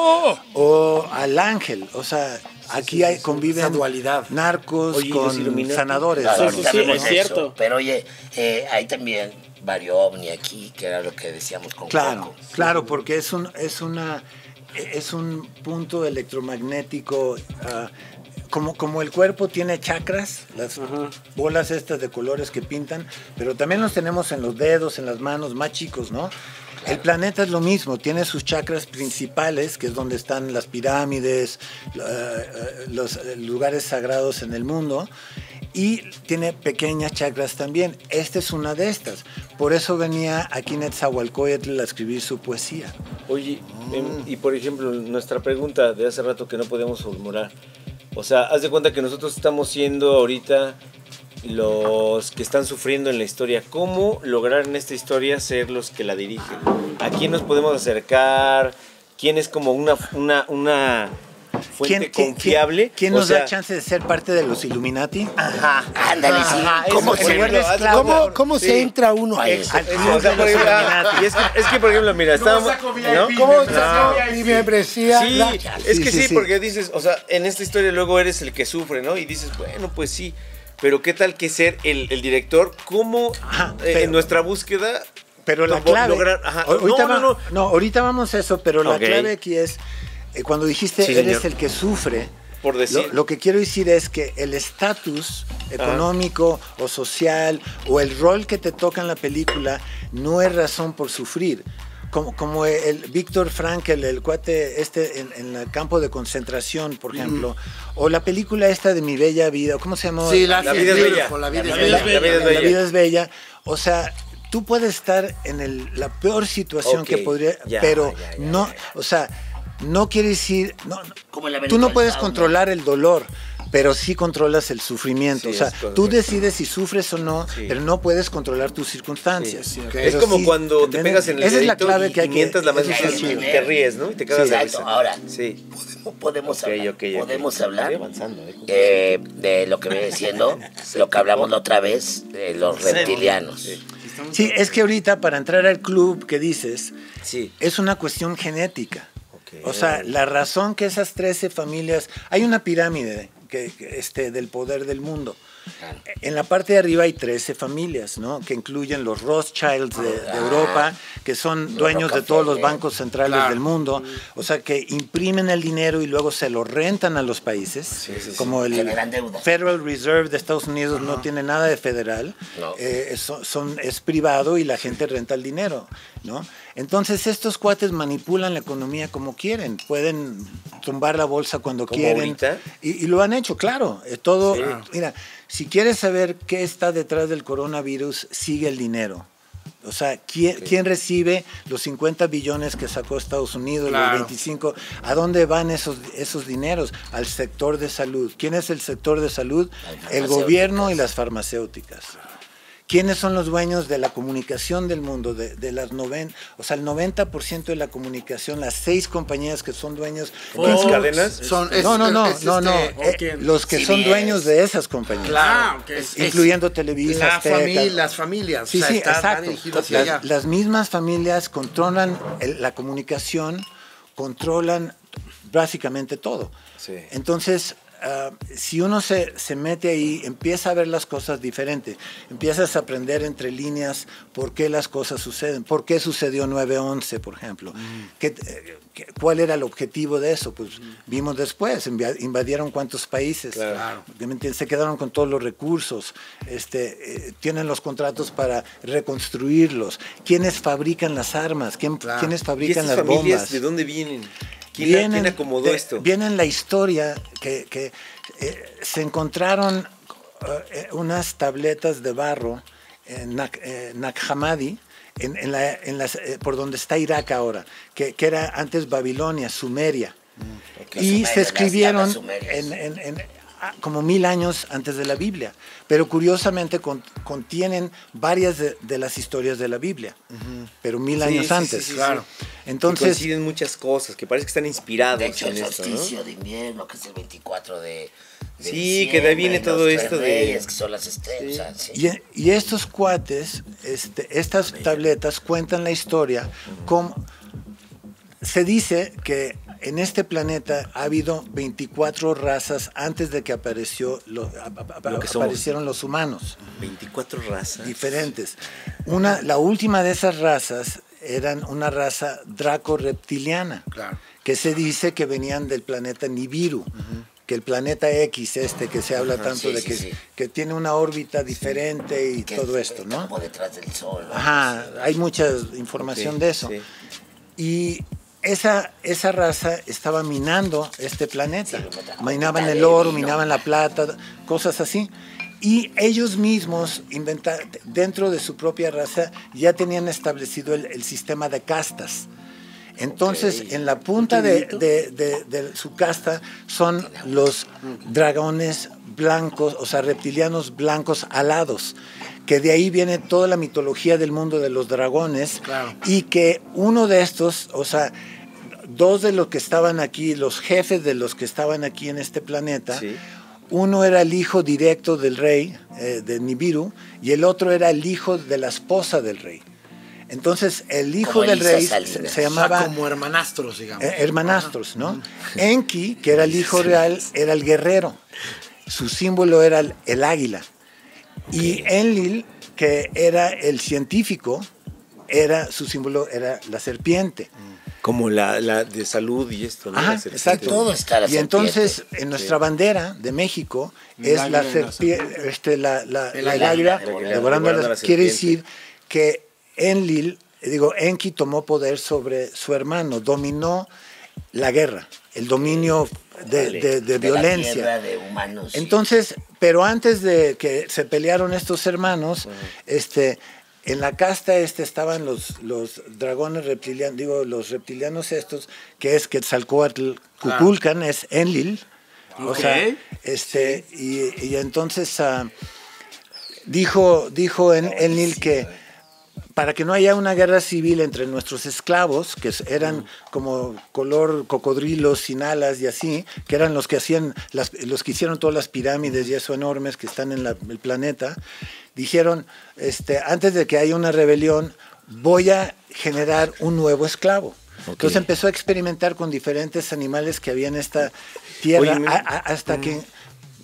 o al ángel. O sea, aquí hay, conviven esa dualidad. narcos Oye, ¿y los con sanadores. Claro, Sí, sí, es eso. cierto. Pero oye, eh, hay también varios ovni aquí, que era lo que decíamos con Claro, Coco. claro, porque es un, es una, es un punto electromagnético. ah, como, como el cuerpo tiene chakras, las bolas estas de colores que pintan, pero también los tenemos en los dedos, en las manos, más chicos, ¿no? El planeta es lo mismo, tiene sus chakras principales, que es donde están las pirámides, eh, eh, los eh, lugares sagrados en el mundo, y tiene pequeñas chakras también. Esta es una de estas. Por eso venía aquí Netzahualcóyotl a escribir su poesía. Oye, em, y por ejemplo, nuestra pregunta de hace rato que no podemos formular. O sea, haz de cuenta que nosotros estamos siendo ahorita los que están sufriendo en la historia. ¿Cómo lograr en esta historia ser los que la dirigen? ¿A quién nos podemos acercar? ¿Quién es como una, una, una fuente confiable? quién O nos da chance de ser parte de los Illuminati? Ajá. Ándale, sí. Ajá, ¿Cómo se por ejemplo, haz de cuenta- ¿Cómo, cómo se entra uno a eso? O sea, por ejemplo, y es, que, es que, por ejemplo, mira, estábamos... ¿no? ¿Cómo membresía mi membresía? Sí, es que sí, porque dices, o sea, en esta historia luego eres el que sufre, ¿no? Y dices, bueno, pues sí, pero ¿qué tal que ser el, el director? ¿Cómo Ajá, eh, en nuestra búsqueda Pero la clave. lograr- ajá, ahorita, no, va- no, no. no, ahorita vamos a eso, pero la clave aquí es cuando dijiste Sí, eres el que sufre. Por decir. Lo, lo que quiero decir es que el estatus económico o social o el rol que te toca en la película no es razón por sufrir. Como, como el Víctor Frankel, el cuate este en, en el campo de concentración, por ejemplo, o la película esta de Mi Bella Vida, ¿cómo se llama? Sí, la, La vida es bella. La vida es La bella. vida es bella. La vida es La bella. O sea, tú puedes estar en el- la peor situación Ok, que podría, ya, pero ya, ya, no, ya, ya. o sea, no quiere decir, no, no, Como el tú no puedes controlar el dolor, pero sí controlas el sufrimiento. Sí, o sea, tú decides si sufres o no, Sí. pero no puedes controlar tus circunstancias. Sí, Es como sí, cuando te pegas en el Esa es la clave y, que hay que la mano y te ríes, ¿no? Y te cagas de Exacto. risa. Ahora, Sí. podemos hablar, podemos hablar avanzando, ¿eh? eh, de lo que viene diciendo, *laughs* lo que hablamos la otra vez, de los reptilianos. Sí, es que ahorita para entrar al club que dices, Sí. es una cuestión genética. Ok. O sea, la razón que esas 13 familias, hay una pirámide que, este, del poder del mundo. En la parte de arriba hay 13 familias, ¿no? Que incluyen los Rothschilds de, de Europa, que son dueños de todos los bancos centrales del mundo, o sea, que imprimen el dinero y luego se lo rentan a los países, como el Generan deuda. Federal Reserve de Estados Unidos no tiene nada de federal, No. eh, son, son- es privado y la gente renta el dinero, ¿no? Entonces estos cuates manipulan la economía como quieren, pueden tumbar la bolsa cuando ¿Como quieren y, y lo han hecho, claro. eh, todo, mira, si quieres saber qué está detrás del coronavirus, sigue el dinero. O sea, ¿quién, quién recibe los 50 billones que sacó Estados Unidos, Claro. los 25? ¿A dónde van esos, esos dineros? Al sector de salud. ¿Quién es el sector de salud? El gobierno y las farmacéuticas. ¿Quiénes son los dueños de la comunicación del mundo? De, de las noven, o sea, el 90% de la comunicación, las seis compañías que son dueños. ¿Las cadenas? Son, es- no, no, no, es no, no. este- eh, ¿quién? los que son dueños de esas compañías. Ah, ok. Es- Incluyendo Televisa, la familia, las familias. Sí, o sea, sí, exacto. dirigido hacia Las, allá. las mismas familias controlan el- la comunicación, controlan básicamente todo. Sí. Entonces, ah, si uno se, se mete ahí, empieza a ver las cosas diferente, empiezas a aprender entre líneas por qué las cosas suceden, por qué sucedió 9-11, por ejemplo, ¿Qué- eh, qué- cuál era el objetivo de eso, pues vimos después, invadieron cuántos países, Claro. Se quedaron con todos los recursos, este, eh, tienen los contratos para reconstruirlos, quiénes fabrican las armas, ¿Quién, Claro. quiénes ¿Y fabrican estas las familias bombas de dónde vienen? ¿Quién, la- quién acomodó de- esto? Viene la historia que, que, eh, se encontraron eh, unas tabletas de barro en Nak, eh, Nag Hammadi, en, en la- en las, por donde está Irak ahora, que, que era antes Babilonia, Sumeria. Los Y se escribieron en, en- en- como mil años antes de la Biblia, pero curiosamente con- contienen varias de, de las historias de la Biblia, pero mil Sí, años sí, antes. sí, sí. Claro. Que Entonces, coinciden muchas cosas, que parece que están inspirados De hecho, en el esto, ¿no? solsticio de invierno, que es el 24 de. de Sí, que de ahí viene todo esto de- reyes, que son las estrellas. Y, y estos cuates, este, estas tabletas cuentan la historia como se dice que en este planeta ha habido 24 razas antes de que apareció lo- que aparecieron los humanos 24 razas. diferentes. Una, la última de esas razas eran una raza draco-reptiliana, Claro. que se dice que venían del planeta Nibiru, que el planeta X este que se habla tanto sí, de que, sí. que tiene una órbita diferente y Que todo es, esto, ¿no? Como detrás del sol. Ajá, hay mucha información de eso. sí. Y esa, esa raza estaba minando este planeta. Sí. Minaban el oro, minaban la plata, cosas así. Y ellos mismos, inventa- dentro de su propia raza, ya tenían establecido el, el sistema de castas. Entonces, en la punta de, de- de- de su casta son los dragones blancos, o sea, reptilianos blancos alados, que de ahí viene toda la mitología del mundo de los dragones, Claro. y que uno de estos, o sea, dos de los que estaban aquí, los jefes de los que estaban aquí en este planeta, Sí. uno era el hijo directo del rey, eh, de Nibiru, y el otro era el hijo de la esposa del rey. Entonces, el hijo Como del rey se, O sea, llamaba como hermanastros, digamos. eh, hermanastros, ¿no? Enki, que era el hijo real, era el guerrero. Su símbolo era el, el águila. Y Enlil, que era el científico, era su símbolo era la serpiente. Como la, la de salud y esto, ¿no? Ajá, La serpiente. exacto. Todo está la y entonces, en nuestra bandera de México, es la serpiente, este, la, la- El la águila, águila, devorando devorando quiere decir que Enlil, digo, Enki tomó poder sobre su hermano, dominó la guerra, el dominio de, de- de violencia. de humanos. Entonces, pero antes de que se pelearon estos hermanos, este, en la casta este estaban los, los dragones reptilianos, digo, los reptilianos estos, que es Quetzalcoatl, Cuculcan, es Enlil. O sea, este, y, y entonces ah, dijo, dijo en, Enlil que para que no haya una guerra civil entre nuestros esclavos, que eran como color cocodrilos sin alas y así, que eran los que hacían, las, los que hicieron todas las pirámides y eso enormes que están en la- el planeta, dijeron, este, antes de que haya una rebelión, voy a generar un nuevo esclavo. Entonces empezó a experimentar con diferentes animales que había en esta tierra, Oye, me- a- a- hasta que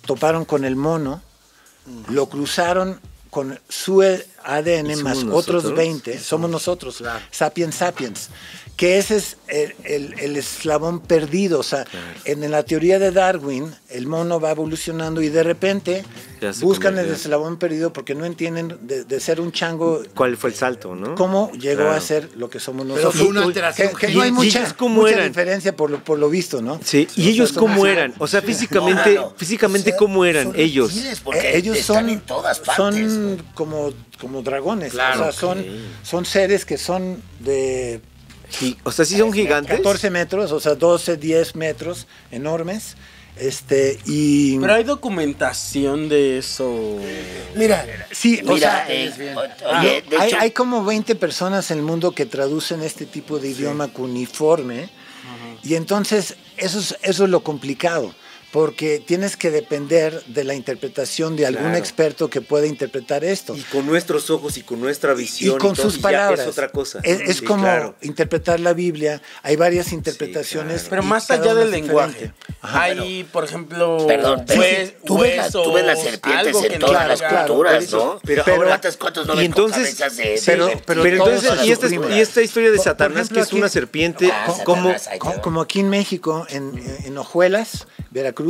toparon con el mono, lo cruzaron con su ADN ¿Y más somos otros nosotros? 20, somos nosotros, sapiens sapiens, que ese es el, el- el eslabón perdido, o sea, en la teoría de Darwin, el mono va evolucionando y de repente buscan el eslabón perdido porque no entienden de, de ser un chango ¿Cuál fue el salto, no? cómo llegó Claro. a ser lo que somos Pero nosotros. fue una alteración que, que no hay mucha, ¿Y ellos cómo mucha diferencia por lo, por lo visto, ¿no? Sí, O y sea, ellos son- cómo eran, o sea, físicamente, No, no. físicamente cómo eran son ellos. Eh, ellos están son, en todas partes. son como, como dragones, Claro, o sea, son, son seres que son de o sea, sí son gigantes. 14 metros, o sea, 12, 10 metros, enormes, este, y... Pero hay documentación de eso. Mira, sí, o sea, eh, Ah, oye, de hay, hecho, hay como 20 personas en el mundo que traducen este tipo de idioma cuneiforme. Y entonces eso es, eso es lo complicado porque tienes que depender de la interpretación de algún Claro. experto que pueda interpretar esto. Y con nuestros ojos y con nuestra Y visión. con todo, sus palabras. Es otra cosa. Es, es Sí, como claro. interpretar la Biblia. Hay varias interpretaciones. claro. Pero y más allá del lenguaje. Ajá. Hay, por ejemplo, Perdón, hue- tú ves, huesos, tú ves las serpientes en todas las culturas, ¿no? pero Pero ahora- ¿cuántas, cuántos no y con entonces- cabezas de, pero- pero Pero entonces, y esta, y esta historia de Satanás, que es una serpiente, Ah, ¿cómo? Satanás, ahí te Co- va. Como aquí en México, en, en Ojuelas, Veracruz,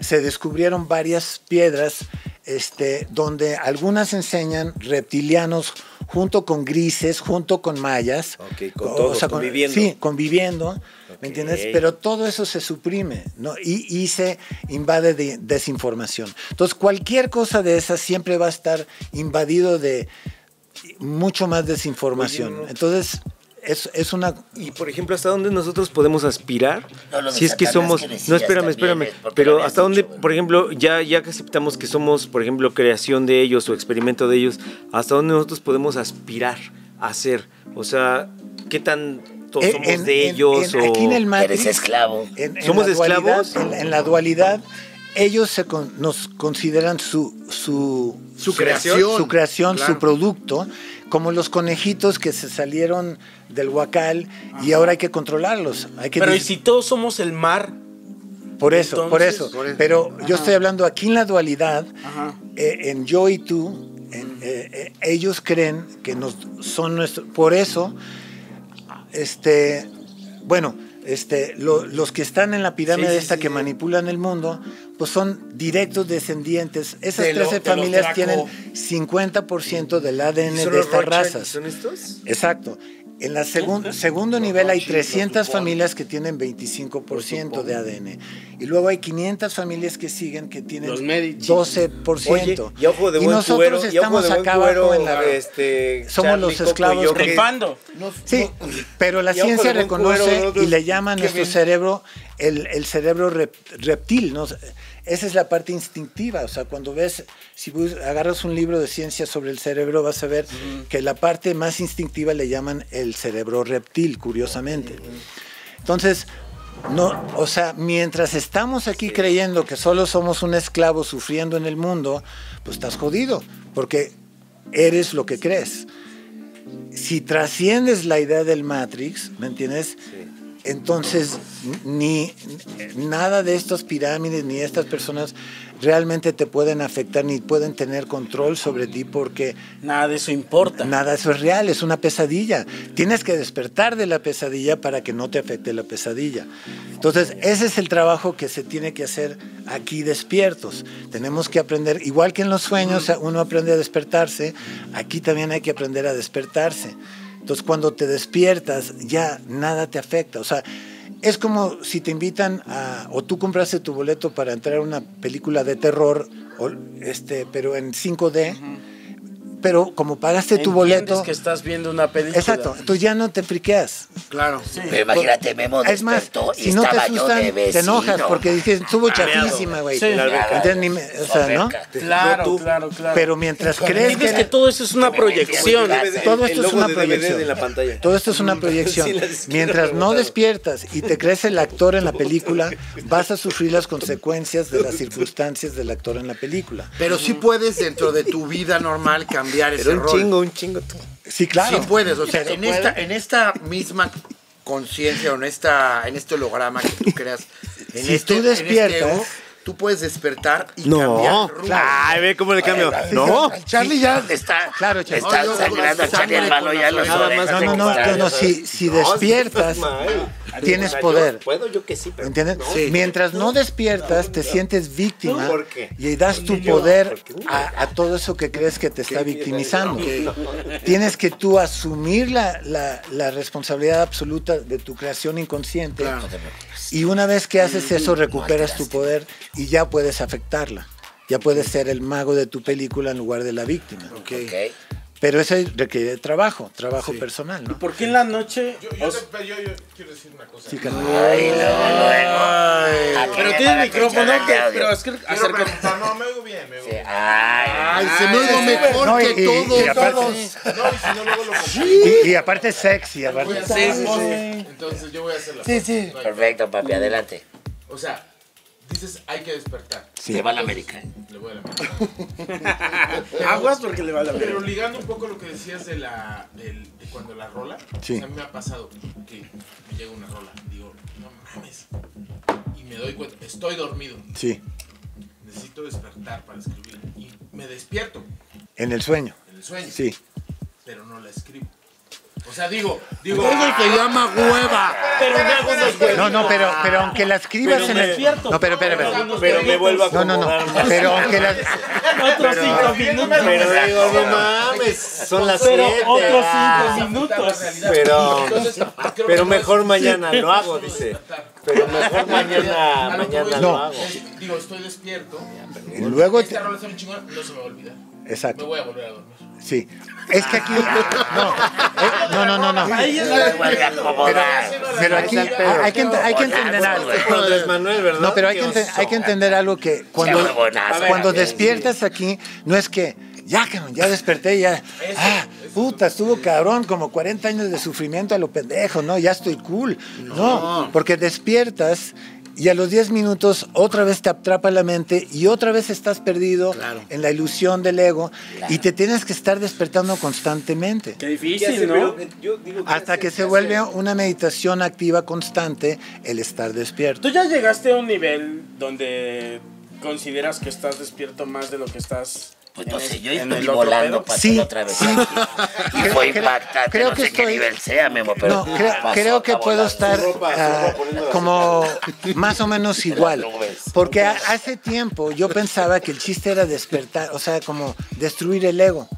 se descubrieron varias piedras este, donde algunas enseñan reptilianos junto con grises, junto con mayas. Con todos, conviviendo. Sí, conviviendo. ¿Me entiendes? Pero todo eso se suprime, ¿no? Y, y se invade de desinformación. Entonces, cualquier cosa de esas siempre va a estar invadido de mucho más desinformación. Entonces, es, es una Y por ejemplo, ¿hasta dónde nosotros podemos aspirar? No, si es que somos. que No, espérame, espérame. lo Pero hasta dónde, por ejemplo, ya, ya que aceptamos que somos, por ejemplo, creación de ellos o experimento de ellos, ¿hasta dónde nosotros podemos aspirar a ser? O sea, ¿qué tanto En- somos en- de en- ellos? en- o... aquí en el Matrix, Eres esclavo. en- en ¿Somos dualidad- esclavos? En, en la dualidad, ellos se con- nos consideran su, su, Su creación, su, creación, claro. su producto, como los conejitos que se salieron del huacal y ahora hay que controlarlos. Hay que Pero ¿y si todos somos el mar? por eso, por eso. Por eso. Pero yo estoy hablando aquí en la dualidad, eh, en yo y tú, en, eh, eh, ellos creen que nos son nuestros. Por eso, este, bueno, este, lo- los que están en la pirámide Sí, sí, esta sí. que manipulan el mundo, pues son directos descendientes. Esas De lo- 13 de los familias tienen 50% del ADN ¿Son de estas razas. ¿Son estos? Exacto. En la segun- segundo nivel hay 300 familias que tienen 25% de ADN. Y luego hay 500 familias que siguen que tienen Los Medici. 12%. Oye, y ojo de buen nosotros cuero, y ojo estamos de buen acá abajo en la... este, Somos Charlie, los esclavos que-. Sí, pero la ciencia reconoce cuero, y le llama a nuestro bien. cerebro el, el cerebro rep- reptil. ¿no? Esa es la parte instintiva. O sea, cuando ves, si agarras un libro de ciencia sobre el cerebro, vas a ver que la parte más instintiva le llaman el cerebro reptil, curiosamente. Entonces, no, o sea, mientras estamos aquí creyendo que solo somos un esclavo sufriendo en el mundo, pues estás jodido, porque eres lo que crees. Si trasciendes la idea del Matrix, ¿me entiendes? Entonces, ni nada de estas pirámides ni estas personas realmente te pueden afectar ni pueden tener control sobre ti porque Nada de eso importa. Nada, eso es real, es una pesadilla. Tienes que despertar de la pesadilla para que no te afecte la pesadilla. Entonces, ese es el trabajo que se tiene que hacer aquí despiertos. Tenemos que aprender, igual que en los sueños uno aprende a despertarse, aquí también hay que aprender a despertarse. Entonces, cuando te despiertas, ya nada te afecta. O sea, es como si te invitan a, o tú compraste tu boleto para entrar a una película de terror, este, pero en 5D, pero como pagaste tu boleto, que estás viendo una película. exacto, entonces ya no te friqueas. Claro. Pero imagínate, Memo Es más, si no te asustan, te enojas porque dices, estuvo Ah, chafísima, güey. Sí. Entonces, ni me- o sea. Claro, claro, claro. Pero mientras crees que... que todo eso es una proyección. Todo esto es una proyección. Todo esto es una *laughs* proyección. Sí, Mientras no despiertas y te crees el actor en la película, vas a sufrir las consecuencias de las circunstancias del actor en la película. Pero sí puedes dentro de tu vida normal cambiar ese Pero un rol. chingo, un chingo. tú. Sí, claro. Sí puedes, o sea, en esta, en esta misma conciencia o en esta, en este holograma que tú creas, en Si este, tú en este despiertas- ego, tú puedes despertar y No. cambiar rumbo. Ay, ve cómo le cambio. No. Charlie ya. Está, Claro, Charlie. está sangrando a Charlie el mano ya orejas No, no, no, no, no, si, si despiertas, tienes O sea, yo poder. Puedo yo que sí, pero. ¿Entiendes? no. Mientras no despiertas, te sientes víctima ¿Por qué? y das tu poder a, a todo eso que crees que te está victimizando. *laughs* Tienes que tú asumir la, la- la responsabilidad absoluta de tu creación inconsciente y una vez que haces eso recuperas tu poder y ya puedes afectarla. Ya puedes ser el mago de tu película en lugar de la víctima. Ok. Pero eso requiere trabajo, trabajo personal, ¿no? ¿Por qué en la noche? Yo, yo, os- te- pero yo, yo quiero decir una cosa. Sí. Ay, luego, luego. Pero Aquí tiene para micrófono que. Pero es que acerca. no, me oigo bien, me oigo Sí, bien. Ay, Ay, se me oigo mejor No, y- que y- todos. y aparte- todos. No, y si no, luego lo comparto. Y, y aparte sexy, aparte. las cosas. Entonces yo voy a hacer las Sí, sí. No Perfecto, papi, adelante. O sea, dices hay que despertar. Se va a la América. ¿eh? Le voy a la América. *laughs* Aguas porque le va a la Pero verga. ligando un poco lo que decías de la de cuando la rola, Sí. o sea, a mí me ha pasado que me llega una rola, digo, no mames, y me doy cuenta, estoy dormido, Sí, necesito despertar para escribir, y me despierto en el sueño. en el sueño, Sí. pero no la escribo. O sea, digo, digo, Eso se llama hueva. Pero me hago unos huevos. No, no, pero, pero aunque la escribas Pero en me el. No, pero, pero, pero. Pero me vuelvo a No, no, no. Pero aunque la. Otros cinco minutos. Pero digo, no mames, son las Pero 7. otros ah. cinco minutos. Pero, pero mejor mañana lo hago, dice. Pero mejor mañana, mañana lo hago. Digo, estoy despierto, Y luego. esta te- rola está muy chingona, no se me va a olvidar, me Exacto. voy a volver a dormir. Sí. Es que aquí. No. eh, No, no, no, no. Acomodar. Pero aquí hay que, hay que entender algo. ¿verdad? No, pero hay que, Qué ente- hay que entender algo que cuando, cuando despiertas aquí, no es que ya, ya desperté, ya. Ah, puta, estuvo cabrón, como 40 años de sufrimiento a lo pendejo, ¿no? Ya estoy cool. No, porque despiertas y a los 10 minutos otra vez te atrapa la mente y otra vez estás perdido en la ilusión del ego y te tienes que estar despertando constantemente. Qué ¿Qué difícil? ¿no? Pero yo digo, ¿qué Hasta hace? que ¿Qué se hace? vuelve una meditación activa constante el estar despierto. Tú ya llegaste a un nivel donde consideras que estás despierto más de lo que estás. Pues no sé, yo estoy volando para Sí, otra vez sí. aquí. *laughs* Y Creo- fue impactante. creo no que sé estoy- qué nivel sea, Memo, pero No, creo, pasó creo que puedo volando. estar ropa, ah, como más o menos *laughs* igual. Porque a- hace tiempo yo pensaba que el chiste era despertar, o sea, como destruir el ego.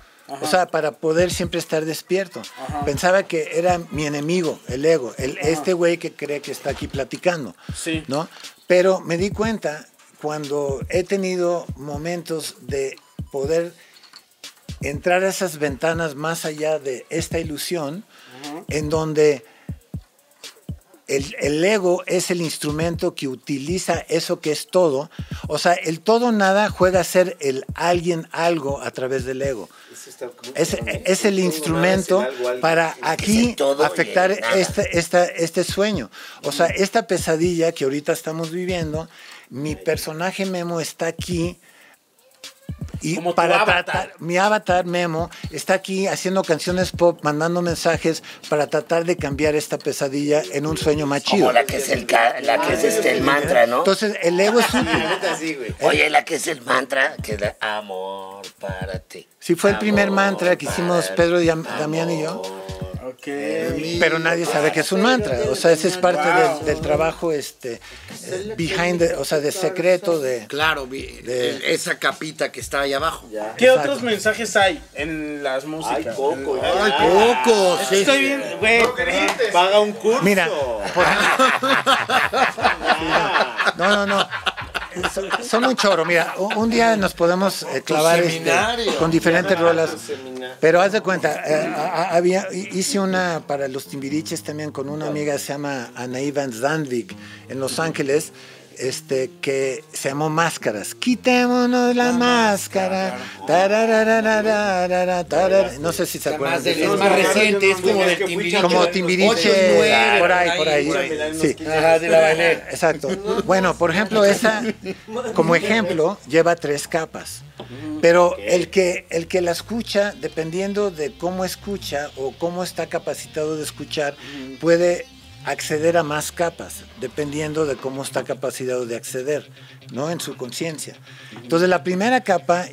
O sea, para poder siempre estar despierto. Pensaba que era mi enemigo, el ego, el, este güey que cree que está aquí platicando. Sí. ¿no? Pero me di cuenta cuando he tenido momentos de poder entrar a esas ventanas más allá de esta ilusión, en donde el, el ego es el instrumento que utiliza eso que es todo. O sea, el todo nada juega a ser el alguien algo a través del ego. Está Es, es el instrumento nada, algo, para aquí afectar este, esta- este sueño. O sea, esta pesadilla que ahorita estamos viviendo, mi personaje Memo está aquí. Y Como tu para avatar. tratar, mi avatar Memo está aquí haciendo canciones pop, mandando mensajes para tratar de cambiar esta pesadilla en un sueño más chido. Como la que es el, ca- la que es este, el mantra, ¿no? Entonces, el ego es *laughs* útil. Oye, la que es el mantra, que es la amor para ti. Sí, fue el primer mantra que hicimos Pedro, Damián y yo. Ok. Pero nadie sabe que es un mantra. O sea, ese es parte del, del trabajo este, eh, behind, the- o sea, de secreto de... Claro, el- esa capita que está ahí abajo. ¿Qué Exacto. otros mensajes hay en las músicas? Ay, Coco. Ay, ya. poco, sí. Estoy bien, güey. Paga un curso. Mira, por *laughs* No, no, no. Son, son un choro. Mira, un día nos podemos eh, clavar este, con diferentes rolas. Pero haz de cuenta, eh, había, hice una para los timbiriches también con una amiga, se llama Anaí Van Zandvik, en Los Ángeles, este, que se llamó Máscaras. Quitémonos la máscara. No sé si se acuerdan. Más, de es más reciente, es como de Timbiriche. Como por ahí, por ahí. Sí. Ajá, de la bailé. Exacto. Bueno, por ejemplo, esa, como ejemplo, lleva tres capas. Pero el que, el que la escucha, dependiendo de cómo escucha o cómo está capacitado de escuchar, puede acceder a más capas, dependiendo de cómo está capacitado de acceder, ¿no? En su conciencia. Entonces, la primera capa,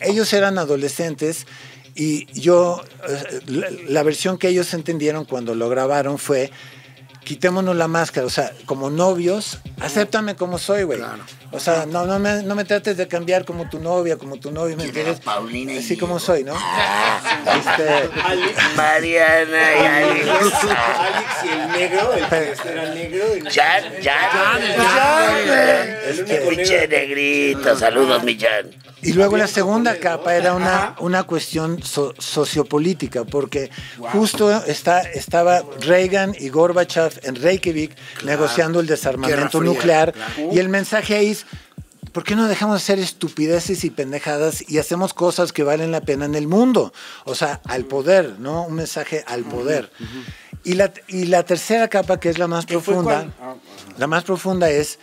ellos eran adolescentes y yo, eh, la, la versión que ellos entendieron cuando lo grabaron fue, quitémonos la máscara, o sea, como novios, acéptame como soy, güey. O sea, no, no, me, no me trates de cambiar como tu novia, como tu novio, ¿me ¿Quién era entiendes? Paulina y- Así como soy, ¿no? *laughs* Este, Mariana y Alex. Alex y el negro, el que era negro. Jan, Jan. El único Pinche negrito. Saludos, mi Jan. Y luego la segunda capa era una, una cuestión so- sociopolítica, porque justo está, estaba Reagan y Gorbachev en Reykjavik negociando el desarmamento Fría, nuclear. Y el mensaje ahí es, ¿por qué no dejamos de hacer estupideces y pendejadas y hacemos cosas que valen la pena en el mundo? O sea, al poder, ¿no? Un mensaje al poder. Y la, y la tercera capa, que es la más ¿Qué fue profunda, cuál? Ah, la más profunda es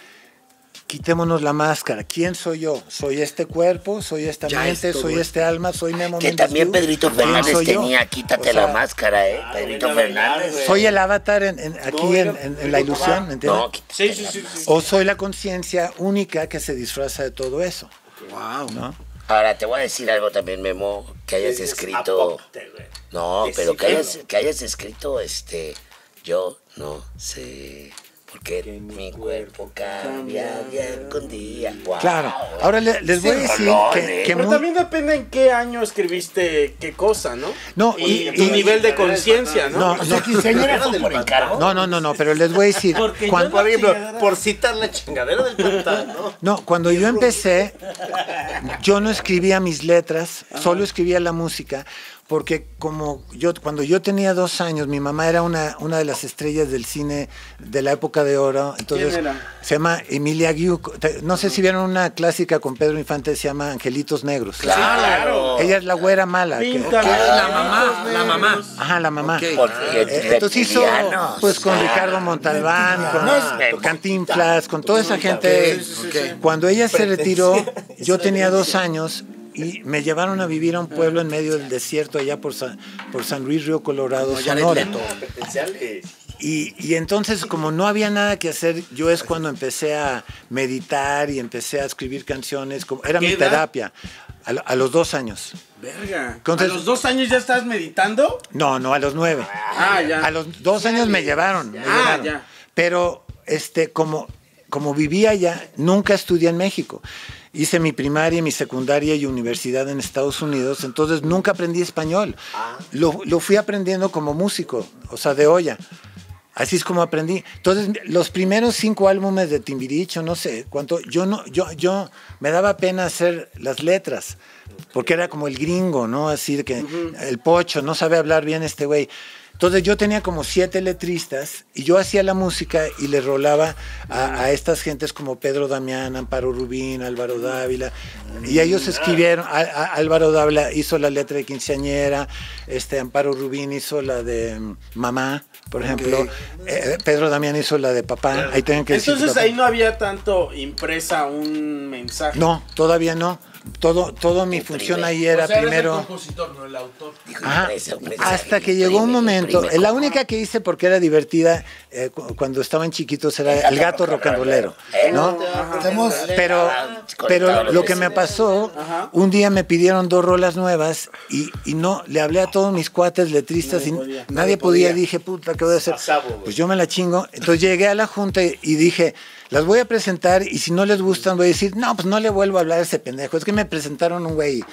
quitémonos la máscara. ¿Quién soy yo? ¿Soy este cuerpo? ¿Soy esta Ya mente? es ¿Soy eso. este alma? ¿Soy Memo Que también? Pedrito ¿Quién Fernández yo? tenía, quítate O sea, la máscara, ¿eh? Pedrito Fernández. ¿Soy el avatar en- en- aquí en, en- en la ilusión? ¿me entiendes? No, quítate Sí, sí, sí. ¿O soy la conciencia única que se disfraza de todo eso? Wow. ¿no? Ahora, te voy a decir algo también, Memo, que hayas escrito... No, pero que hayas, que hayas escrito, este... Yo no sé por qué mi cuerpo cambia día con día. Guau. Claro. Ahora le- les voy a decir rolón, que, ¿eh? que Pero muy- también depende en qué año escribiste qué cosa, ¿no? No, y, y- tu y- nivel de conciencia, ¿no? No, O no, *laughs* fue por no, no, no, no, pero les voy a decir, Porque cuando, Por ejemplo, por citar la chingadera del pantano. No, cuando yo empecé, yo no escribía mis letras, solo escribía la música, porque como yo, cuando yo tenía dos años, mi mamá era una, una de las estrellas del cine de la época de oro, entonces ¿Quién era? se llama Emilia. Te- No sé si vieron una clásica con Pedro Infante, se llama Angelitos Negros. Claro. Ella es la güera mala. que- La mamá, la mamá. ajá, la mamá. Ok. Porque Eh, Entonces hizo pues con Ricardo Montalbán, con, con Cantinflas, con toda esa gente. Cuando ella se retiró, *laughs* yo tenía dos años y me llevaron a vivir a un pueblo en medio del desierto allá por San, por San Luis Río Colorado, Sonora. Y, y entonces, como no había nada que hacer, yo es cuando empecé a meditar y empecé a escribir canciones. como- Era ¿Qué mi edad? terapia. A, a los dos años. Verga. Entonces- ¿A los dos años ya estás meditando? No, no, a los nueve. Ah, ya. A los dos años me llevaron. me Ah, llevaron. ya. Pero este, como, como vivía allá, nunca estudié en México. Hice mi primaria, mi secundaria y universidad en Estados Unidos, entonces nunca aprendí español. Lo, lo fui aprendiendo como músico, o sea, de olla. Así es como aprendí. Entonces, los primeros cinco álbumes de Timbiriche, no sé cuánto, yo no, yo, yo me daba pena hacer las letras, porque era como el gringo, ¿no? Así de que el pocho, no sabe hablar bien este güey. Entonces yo tenía como siete letristas y yo hacía la música y le rolaba a, a estas gentes como Pedro Damián, Amparo Rubín, Álvaro Dávila. Y ellos escribieron, a- a- Álvaro Dávila hizo la letra de quinceañera, este, Amparo Rubín hizo la de mm, Mamá, por ejemplo. Eh, Pedro Damián hizo la de Papá. Ahí tienen que Entonces ahí no había tanto impresa un mensaje. No, todavía no. Todo, todo mi función ahí era o sea, eres primero... el compositor, no el autor. Impresa, un mensaje, hasta que llegó un momento, la única que hice porque era divertida eh, cu- cuando estaban chiquitos era el gato rollero, ¿no? Pero, pero lo que me pasó, un día me pidieron dos rolas nuevas y, y no, le hablé a todos mis cuates letristas y nadie podía, dije, puta, ¿qué voy a hacer? Pues yo me la chingo. Entonces llegué a la junta y, y dije, las voy a presentar y si no les gustan voy a decir, no, pues no le vuelvo a hablar a ese pendejo, es que me presentaron un güey,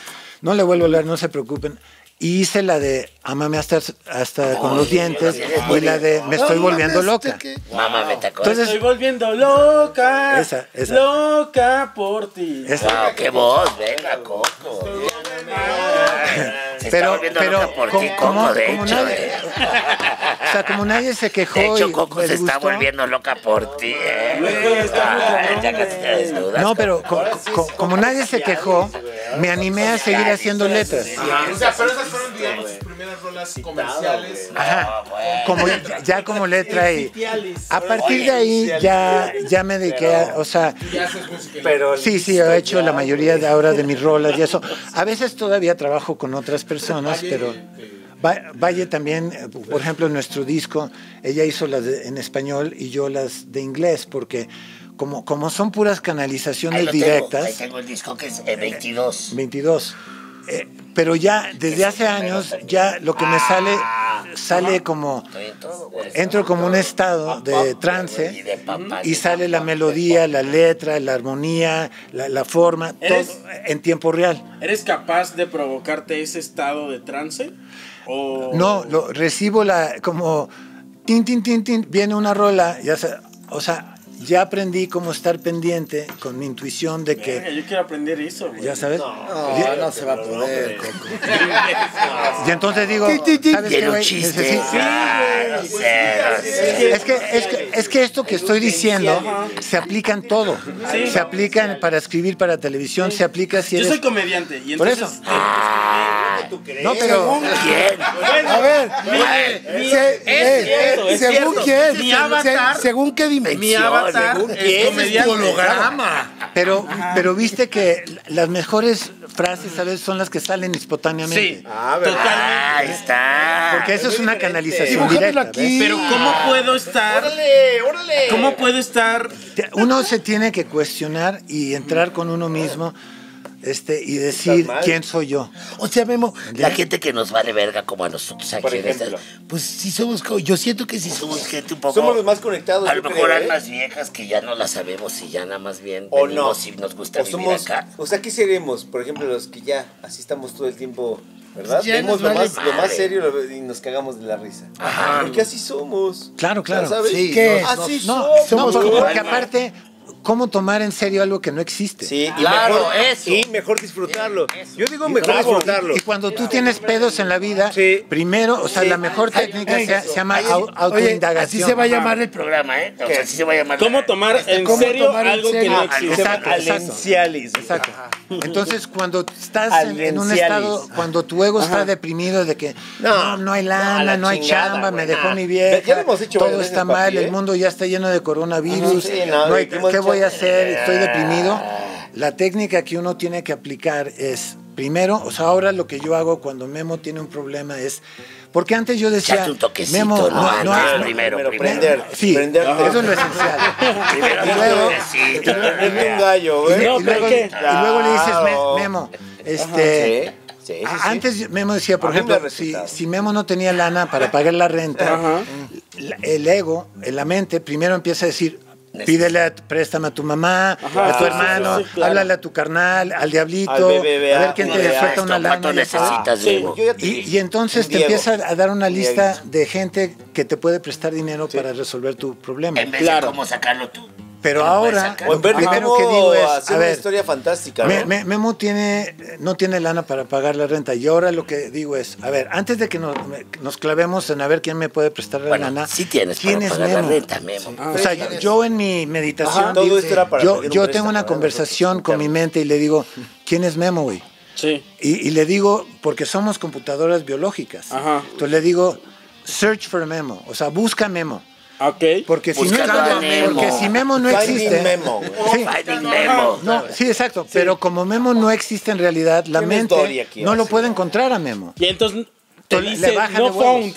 no le vuelvo a hablar, no se preocupen. Y hice la de Amame hasta, hasta con los dientes y la de Me estoy volviendo loca. Mamá, me tacó. Me Entonces- estoy volviendo loca. Esa, esa. Loca por ti. Esa. Wow, qué voz, venga, Coco. Se Pero, pero loca por como, ti, Coco, como- de como hecho. nadie, eh. o sea, como nadie se quejó De hecho, y Coco se está volviendo loca por ti, ¿eh? Ya casi te desnudas. No, pero co- co- como nadie se quejó, me animé a seguir haciendo letras. O sea, pero esas fueron, digamos, sus primeras rolas comerciales. Ajá. Como ya como letra y a partir de ahí ya ya me dediqué a, o sea. Pero sí, sí, he hecho la mayoría de ahora de mis rolas y eso. A veces todavía trabajo con otras personas, pero Va- Valle también, eh, por ejemplo, en nuestro disco, ella hizo las de- en español y yo las de inglés, porque como, como son puras Ahí canalizaciones tengo, directas, ahí tengo el disco que es eh, 22. 22. Eh, pero ya desde hace años, ya lo que me sale, sale como, entro como un estado de trance y sale la melodía, la letra, la armonía, la, la forma, todo ¿Eres- en tiempo real. ¿Eres capaz de provocarte ese estado de trance? O... No, lo, recibo la como tin tin tin tin viene una rola, ya sé, o sea, ya aprendí cómo estar pendiente con mi intuición de que yo quiero aprender eso, güey. ya sabes. No, no se va a poder, Coco. *laughs* Y entonces digo. ¿sabes qué, güey? chiste. No no. Es que, es, que, es que esto que estoy diciendo se aplica en todo. Sí. Se aplica para escribir para televisión, se aplica si Yo eres... soy comediante y Por eso. No, pero... ¿Quién? A ver, Mi- se- es cierto, es según cierto. quién, Mi avatar- según qué Mi dimensión. avatar según es quién, comediante. holograma. Pero, pero viste que las mejores frases a veces son las que salen espontáneamente. Sí, Ah, totalmente. Ahí está. Porque eso es una canalización directa. aquí. Pero ¿cómo puedo estar? ¡Órale, órale! ¿Cómo puedo estar? Uno se tiene que cuestionar y entrar con uno mismo este, y decir quién soy yo. O sea, Memo, La gente que nos vale verga como a nosotros aquí Por ejemplo. pues sí somos, yo siento que sí somos. Gente un poco. Somos los más conectados. A lo mejor creo, ¿eh? almas viejas que ya no las sabemos y ya nada más bien O no. y nos gusta o vivir somos, acá. o sea, ¿qué seremos? Por ejemplo, los que ya así estamos todo el tiempo, ¿verdad? Vemos lo vale más, lo más serio y nos cagamos de la risa. Porque así somos. Claro, claro. ¿Sabes? Sí, ¿Qué? Así No, somos. no, porque, porque aparte, ¿cómo tomar en serio algo que no existe? Sí, y Claro, mejor, eso. Y mejor disfrutarlo. Yo digo mejor Bravo. disfrutarlo. Y cuando tú tienes pedos en la vida, Sí. primero, o sea, Sí. la mejor técnica se, se llama autoindagación. así se va a llamar el programa. ¿eh? O sea, así se va a llamar. ¿Cómo tomar en ¿Cómo serio tomar en algo que no Ah, existe? Exacto, exacto. Alencialis. Exacto. Entonces, cuando estás en, en un estado, cuando tu ego está deprimido de que no, no, hay lana, la no, hay chingada, chamba, me dejó mi vieja, Ya hemos hecho todo está mal, papi, ¿eh? el mundo ya está lleno de coronavirus, Sí, no, hay- ¿qué voy a hacer? Estoy deprimido. La técnica que uno tiene que aplicar es, primero, o sea, ahora lo que yo hago cuando Memo tiene un problema es, porque antes yo decía, Memo, ¿no? no, no, Antes, no, primero, primero. prender. Sí, prenderte. eso es lo esencial. *laughs* Primero, Y luego- *laughs* un gallo, Y, güey. No, y luego, ¿qué? y luego le dices, "Me- Claro. Memo, este, Sí, sí, sí, sí. antes Memo decía, por ejemplo, si, si Memo no tenía lana para pagar la renta, la- el ego, en la mente, primero empieza a decir, pídele, a- préstame a tu mamá, a tu hermano, sí, sí, claro. háblale a tu carnal, al diablito, Al BBVA, a ver quién te BBVA, suelta una lana. ¿Cuánto ya sabes. necesitas, Sí, Y, y entonces te empieza a dar una lista de gente que te puede prestar dinero para resolver tu problema. En vez Claro. de cómo sacarlo tú. Pero lo ahora, sacar. O en ver primero que digo es, hacer a una historia fantástica, Me- ¿no? me- Memo tiene, no tiene lana para pagar la renta y ahora lo que digo es, a ver, antes de que nos, clavemos en a ver quién me puede prestar la Bueno, lana, sí tienes ¿quién para es pagar la Memo? renta, Memo. O sea, yo, yo en mi meditación, Ajá. Todo digo, esto era para yo, tengo una conversación con mi mente y le digo, ¿quién es Memo, güey? Sí. Y, y le digo, porque somos computadoras biológicas. Ajá. Entonces le digo, search for Memo, o sea, busca Memo. Ok. Porque si, Memo. porque si Memo no Finding existe, Memo. Sí. Finding Memo. No, sí, exacto. Pero como Memo no existe en realidad, la ¿Quién es mente aquí? no lo puede encontrar a Memo. Y entonces te Le- le dice bajan no found.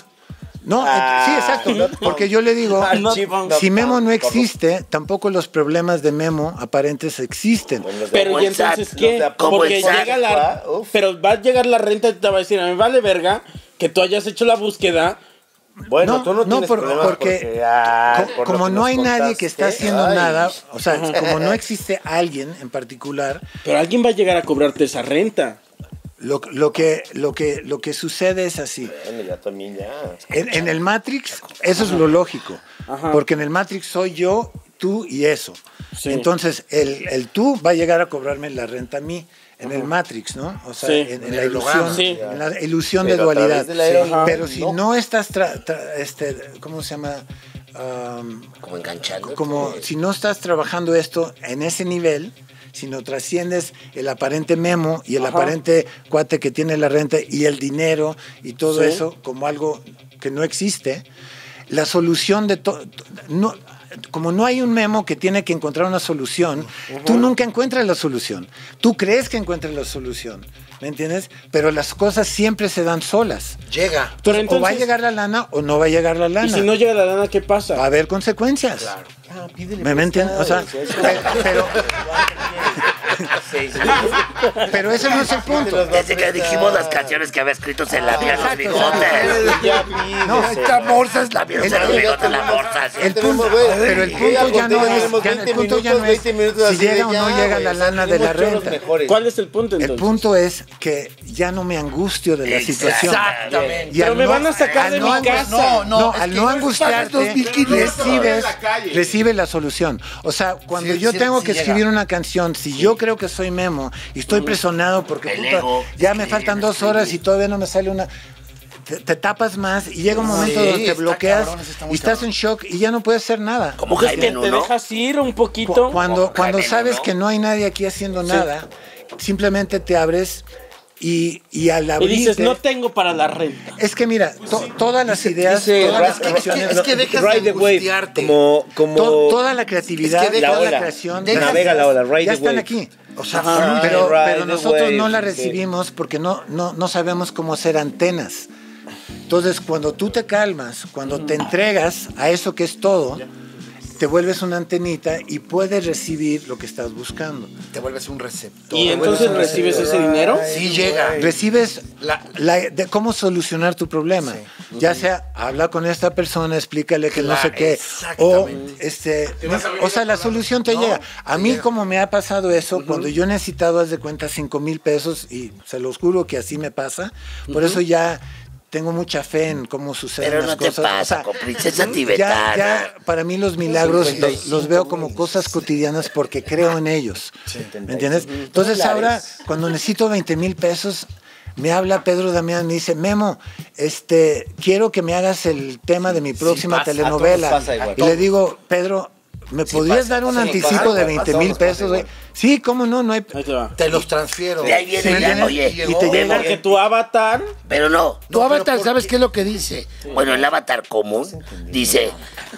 No, Ah, sí, exacto. no, Porque yo le digo, Ah, no, si Memo no existe, tampoco los problemas de Memo aparentes existen. Pero y entonces qué? Porque llega la ¿va? Uf. pero va a llegar la renta y te va a decir, a mí vale verga que tú hayas hecho la búsqueda. Bueno, No, tú no, no, tienes por- problemas porque, porque, ah, co- por lo como no hay nadie que está haciendo ay. nada, o sea, *laughs* como no existe alguien en particular, Pero alguien va a llegar a cobrarte esa renta. lo, lo que, lo, que, lo que sucede es así. Bueno, ya también ya. En, en el Matrix, eso es lo lógico. Ajá. Porque en el Matrix soy yo, tú y eso. Sí. Entonces, el, el tú va a llegar a cobrarme la renta a mí. En el Matrix, ¿no? O sea, Sí. en, la ilusión, Sí. en la ilusión Pero de dualidad. de la aeronave, Pero si no. no, estás, tra- tra- este, ¿cómo se llama? Am, Como enganchando. como si no estás trabajando esto en ese nivel, sino trasciendes el aparente memo y el Ajá. aparente cuate que tiene la renta y el dinero y todo Sí. eso como algo que no existe, la solución de todo... No, como no hay un memo que tiene que encontrar una solución, tú nunca encuentras la solución. Tú crees que encuentras la solución, ¿me entiendes? Pero las cosas siempre se dan solas. Llega. Pero o va a entonces- llegar la lana o no va a llegar la lana. Y si no llega la lana, ¿qué pasa? Va a haber consecuencias. Ah, pídele ¿Me, me entiendes? O sea, prestado, *laughs* pe- pero, ese no es el punto. Desde que dijimos las canciones que había escrito se la vieron los bigotes. No, Esta morsa es la vieron los bigotes la morsa. El punto, pero el punto ya no es, tenemos ya- 20 el punto ya no es 20 minutos si llega o no llega la lana de la renta. ¿Cuál es el punto El entonces? punto es que ya no me angustio de la situación. Exactamente. Pero me van a sacar de no mi casa. No, no, al no angustiarte, 2.500 recibes, la calle. recibes la solución. O sea, cuando yo tengo que escribir una canción, si yo creo que soy Memo y estoy presionado porque El puta, ego. ya me faltan dos horas y todavía no me sale una... Te, te tapas más y llega un momento Sí, donde te bloqueas cabrón, está y estás cabrón. en shock y ya no puedes hacer nada. Como ¿Te Jaime Nuno. dejas ir un Cu- poquito? Cuando, cuando sabes que no hay nadie aquí haciendo nada, simplemente te abres y, y al Y abrirte... dices, no tengo para la renta. Es que mira, to- todas las ideas, Dice, todas las canciones, es que dejas ride de wave, angustiarte. Como, como to- toda la creatividad, Es que la toda la ola. creación, Dejas- navega la ola, ride ya the están wave. aquí. O sea. Pero, Ride pero the nosotros wave, no la recibimos porque no, no, no sabemos cómo hacer antenas. Entonces, cuando tú te calmas, cuando te entregas a eso que es todo, te vuelves una antenita y puedes recibir lo que estás buscando. te vuelves un receptor. ¿Y entonces recibes ese dinero? Sí llega. recibes La- la, de cómo solucionar tu problema. Ya sea habla con esta persona, explícale que no sé qué. O este o sea, la solución te No, llega. A mí llega. como me ha pasado eso, cuando yo he necesitado, haz de cuenta, cinco mil pesos, y se los juro que así me pasa, por eso ya tengo mucha fe en cómo suceden Pero las te cosas. pasa, con princesa tibetana. Ya, ya para mí los milagros los, los veo como cosas cotidianas porque creo en ellos. ¿Me entiendes? Entonces ahora, cuando necesito 20 mil pesos, me habla Pedro Damián, me dice, Memo, este, quiero que me hagas el tema de mi próxima pasa, telenovela. todos pasa igual. Y le digo, Pedro, ¿me podrías pasa, dar un sí anticipo pasa, de a 20 todos mil pesos? güey? Sí, cómo no, no hay... Ahí te va. Te los transfiero. De ahí viene ¿Sí ya, oye, Y te llega- Porque tu avatar pero no. Tu No, avatar, ¿por ¿sabes qué? qué es lo que dice? Bueno, el avatar común dice,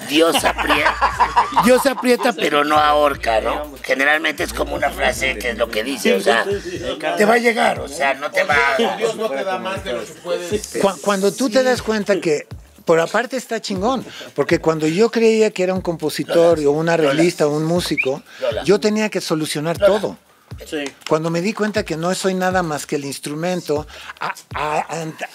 Dios aprieta, *laughs* Dios aprieta, pero no ahorca, ¿no? Generalmente es como una frase que es lo que dice, o sea, te va a llegar. o sea, no te va a... Dios no te da más de lo que puedes. Cu- Cuando tú te das cuenta que por aparte está chingón, porque cuando yo creía que era un compositor o un arreglista o un músico, Lola. yo tenía que solucionar todo. Sí. Cuando me di cuenta que no soy nada más que el instrumento, a, a-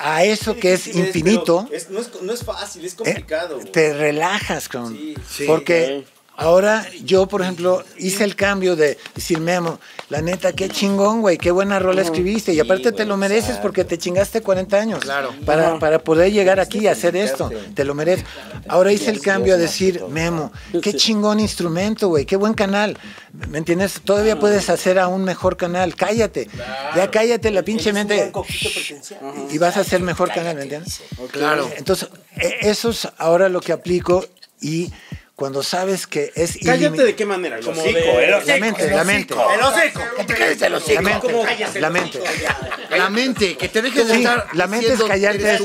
a- a eso que es infinito, Es- no, es, no es fácil, es eh, complicado. te relajas, cabrón. Sí, sí. porque ahora yo, por ejemplo, hice el cambio de decir, Memo, la neta, qué chingón, güey, qué buena rola escribiste. Y aparte te lo mereces exacto. porque te chingaste 40 años. Claro. Para, para poder llegar aquí y hacer esto. Te lo mereces. Ahora hice el cambio a decir, Memo, qué chingón instrumento, güey, qué buen canal. ¿Me entiendes? Todavía puedes hacer a un mejor canal. Cállate. Ya cállate la pinche mente. Y vas a hacer mejor canal, ¿me entiendes? Claro. Entonces, e- eso es ahora lo que aplico y cuando sabes que es Cállate de qué manera, como de... la mente, la mente, El hocico. Que te calles el hocico. la mente, la mente. La mente, que te dejes de estar. la mente es callarte.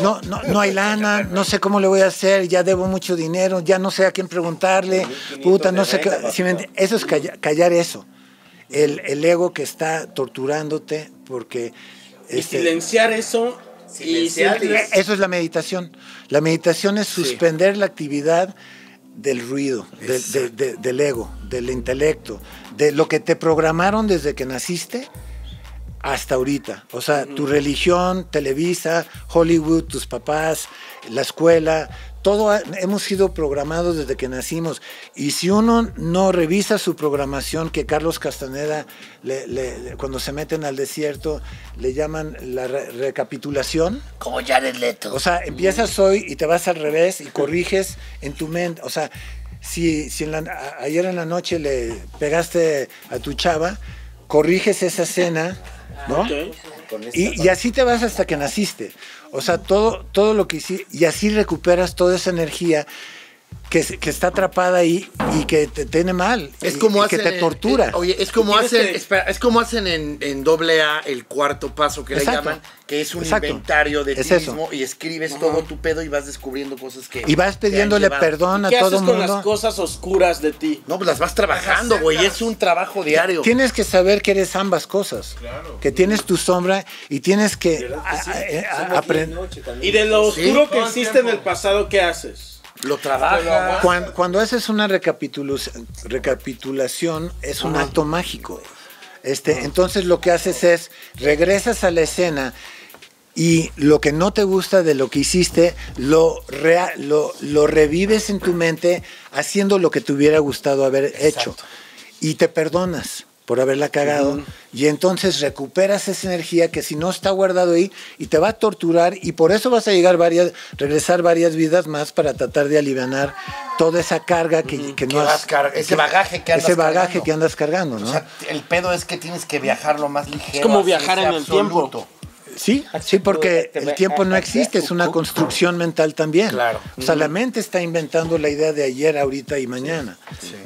no, no, no hay lana, no sé cómo le voy a hacer, ya debo mucho dinero, ya no sé a quién preguntarle, puta, no sé qué. si me ent- eso es calla- callar eso. El, el ego que está torturándote porque... Y este, silenciar eso y Silenciar y- simple- Eso es la meditación. La meditación es suspender la actividad del ruido, del- de- de- del ego, del intelecto, de lo que te programaron desde que naciste hasta ahorita. O sea, tu religión, Televisa, Hollywood, tus papás, la escuela, todo ha- hemos sido programados desde que nacimos. Y si uno no revisa su programación, que Carlos Castaneda, le- le- le- cuando se meten al desierto, le llaman la re- recapitulación, Como Jared Leto. o sea, empiezas hoy y te vas al revés y corriges en tu mente. O sea, si, si en la- a- ayer en la noche le pegaste a tu chava, corriges esa escena, ¿no? Y así te vas hasta que naciste. O sea, todo, todo lo que hiciste, y así recuperas toda esa energía. Que, está atrapada ahí y que te tiene mal. Es y- como y que te en- tortura. eh, oye, es como hacen, que- espera, es como hacen en, en doble A el cuarto paso que Exacto. le llaman, que es un Exacto. inventario de Es ti eso. mismo y escribes todo tu pedo y vas descubriendo cosas que y vas pidiéndole perdón a ¿Qué todo haces con mundo. las cosas oscuras de ti? No, pues las vas trabajando, güey, es un trabajo diario. Tienes que saber que eres ambas cosas. Que tienes tu sombra y tienes que aprender. Y de lo Sí, oscuro que existe en el pasado, ¿qué haces? Lo trabajas. Cuando, cuando haces una recapitulación, es un acto mágico. Este, Entonces lo que haces es, regresas a la escena y lo que no te gusta de lo que hiciste, lo, rea- lo, lo revives en tu mente haciendo lo que te hubiera gustado haber hecho. Y te perdonas por haberla cagado. Y entonces recuperas esa energía que si no está guardado ahí y te va a torturar y por eso vas a llegar varias, regresar varias vidas más para tratar de aliviar toda esa carga que, que no has- ese bagaje que andas ese bagaje cargando. que andas cargando, ¿no? O sea, el pedo es que tienes que viajar lo más ligero. Es como viajar en el tiempo. Sí, sí, porque el tiempo no existe, es una construcción mental también. Claro. O sea, la mente está inventando la idea de ayer, ahorita y mañana,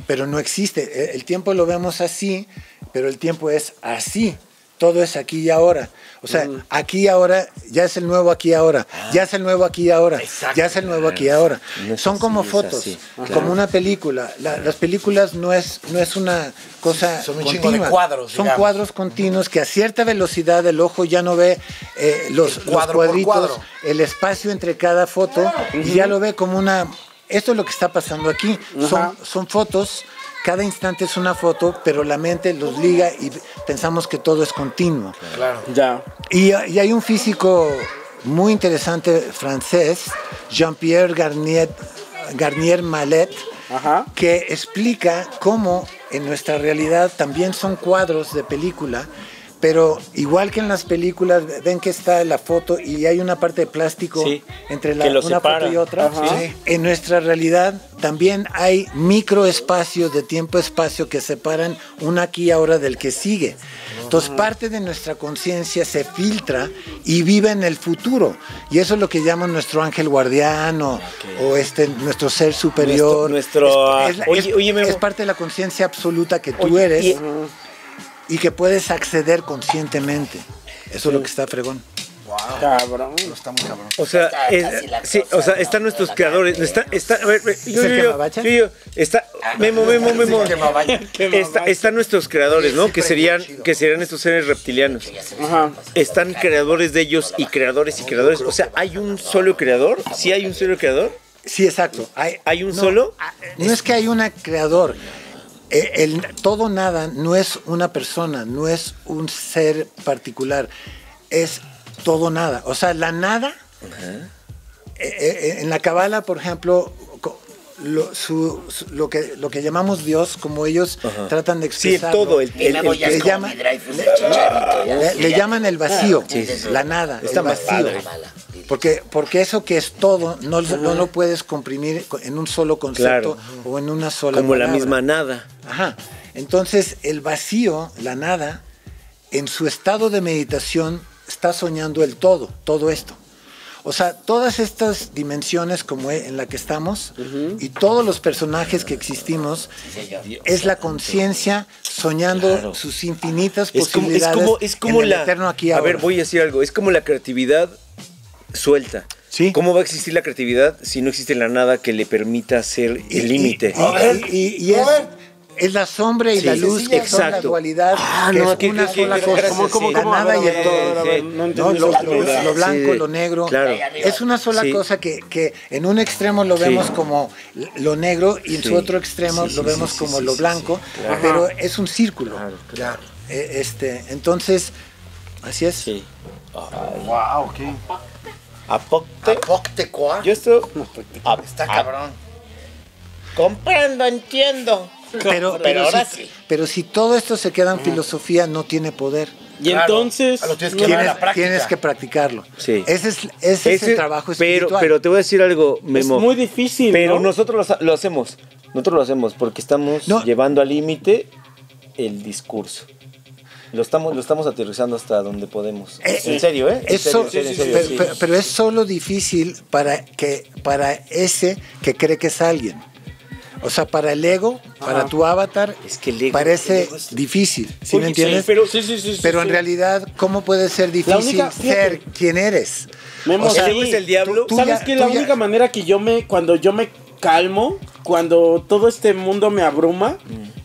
pero no existe. E- El tiempo lo vemos así, pero el tiempo es así. Todo es aquí y ahora. O sea, aquí y ahora ya es el nuevo aquí y ahora. Ya es el nuevo aquí y ahora. Exacto. Ya es el nuevo aquí y ahora. No Son como así, es fotos, así. como una película. La- las películas no es, no es una cosa Son un continua. de cuadros, Son digamos. cuadros continuos que a cierta velocidad el ojo ya no ve eh, los, los cuadro por cuadritos, cuadro. el espacio entre cada foto y ya lo ve como una... Esto es lo que está pasando aquí. Son, son fotos, cada instante es una foto, pero la mente los liga y pensamos que todo es continuo. Ya. Y, y hay un físico muy interesante francés, Jean-Pierre Garnier, Garnier Mallet, Ajá. que explica cómo en nuestra realidad también son cuadros de película, pero igual que en las películas, ven que está la foto y hay una parte de plástico Sí, entre la, una separa. foto y otra. Sí. En nuestra realidad también hay microespacios de tiempo-espacio que separan un aquí y ahora del que sigue. Entonces parte de nuestra conciencia se filtra y vive en el futuro. Y eso es lo que llaman nuestro ángel guardiano o este, nuestro ser superior. Nuestro- nuestro, es, es- oye, oye, es parte de la conciencia absoluta que tú Oye, eres y- y que puedes acceder conscientemente. Eso es lo que está fregón. Cabrón. Está muy cabrón. O sea, Está es- sí, o sea, ¿no? están nuestros creadores, está, está, a ver, yo, yo, yo, quemabacha? yo, yo, está, Memo, Memo, Memo, está, están nuestros creadores, ¿no? Que serían, que serían estos seres reptilianos. Ajá. Están creadores de ellos y creadores y creadores. O sea, ¿hay un solo creador? ¿Sí hay un solo creador? Sí, exacto. Hay, ¿Hay un no, solo? No es que hay un creador. Eh, El, todo nada no es una persona, no es un ser particular, es todo nada. O sea, la nada, eh, eh, en la Kabbalah, por ejemplo, lo, su- su- lo, que, lo que llamamos Dios, como ellos tratan de Sí, expresar. todo, el, el- como llama- Le, sí, llaman el vacío, Sí, sí, sí. la nada, Está el vacío. padre. Porque, porque eso que es todo, no, no lo puedes comprimir en un solo concepto Claro. o en una sola como la palabra. misma nada. Ajá. Entonces, el vacío, la nada, en su estado de meditación está soñando el todo, todo esto. O sea, todas estas dimensiones como e- en la que estamos y todos los personajes que existimos es la conciencia soñando Claro. sus infinitas Es como, es posibilidades como, es como en el la. eterno aquí y a ver, ahora. voy a decir algo. Es como la creatividad suelta. Sí. ¿Cómo va a existir la creatividad si no existe la nada que le permita hacer Y- el límite? Y, y- y es, es la sombra y Sí, la luz, que son la dualidad, Ah, que no, es que- una que- sola que- cosa, ¿cómo, cómo, la cómo? nada y el todo. ver, no No, lo, lo- lo blanco, Sí, lo negro. claro. Es una sola Sí. cosa que, que en un extremo lo Sí. vemos como lo negro y en Sí. su otro extremo Sí, lo sí, vemos sí, como sí, lo blanco, sí, claro. pero es un círculo. Claro, Ya. Eh, Este, entonces, así es. Sí. Wow, qué. Apocte. Apoctecoa. Yo estoy. Está cabrón. Comprendo, entiendo. Pero, Pero ahora si, sí. pero si todo esto se queda en filosofía, no tiene poder. Y Claro. entonces. Ah, lo tienes que Tienes, la práctica. tienes que practicarlo. Sí. Ese es, ese es el trabajo pero, espiritual. pero te voy a decir algo, Memo. muy difícil, Pero ¿no? nosotros lo, lo hacemos. Nosotros lo hacemos porque estamos No. llevando al límite el discurso. Lo estamos, lo estamos aterrizando hasta donde podemos. Eh, en serio, ¿eh? En Eso- serio, en serio, en serio, pero, sí. pero- pero es solo difícil para que para ese que cree que es alguien. O sea, para el ego, para tu avatar, Es que el ego- parece el ego es- difícil, ¿sí Oye, me entiendes? pero- Sí, sí, sí. sí, Pero en realidad, ¿cómo puede ser difícil única- fíjate. ser quien eres? Memo, O sea, el ego es el diablo. tú ¿Sabes ya- qué? tú La ya- única manera que yo me, cuando yo me calmo, cuando todo este mundo me abruma,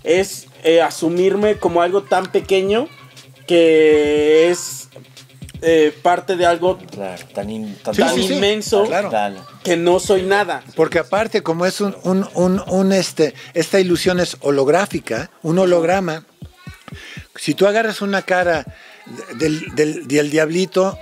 es eh, asumirme como algo tan pequeño que es eh, parte de algo Claro, tan, in- tan, Sí, tan sí, sí. inmenso Claro. Que no soy nada. Porque aparte, como es un, un- un- un, este, esta ilusión es holográfica, un holograma, si tú agarras una cara del, del- del diablito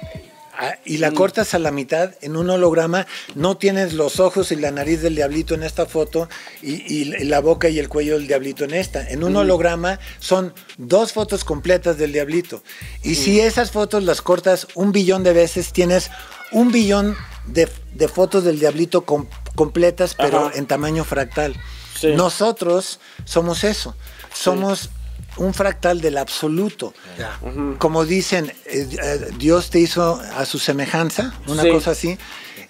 y la cortas a la mitad en un holograma, no tienes los ojos y la nariz del diablito en esta foto y, y la boca y el cuello del diablito en esta. En un holograma son dos fotos completas del diablito. Y si esas fotos las cortas un billón de veces, tienes un billón de, de fotos del diablito com- completas, pero Ajá. en tamaño fractal. Sí. Nosotros somos eso. Somos un fractal del absoluto. Como dicen, eh, eh, Dios te hizo a su semejanza, una Sí. cosa así.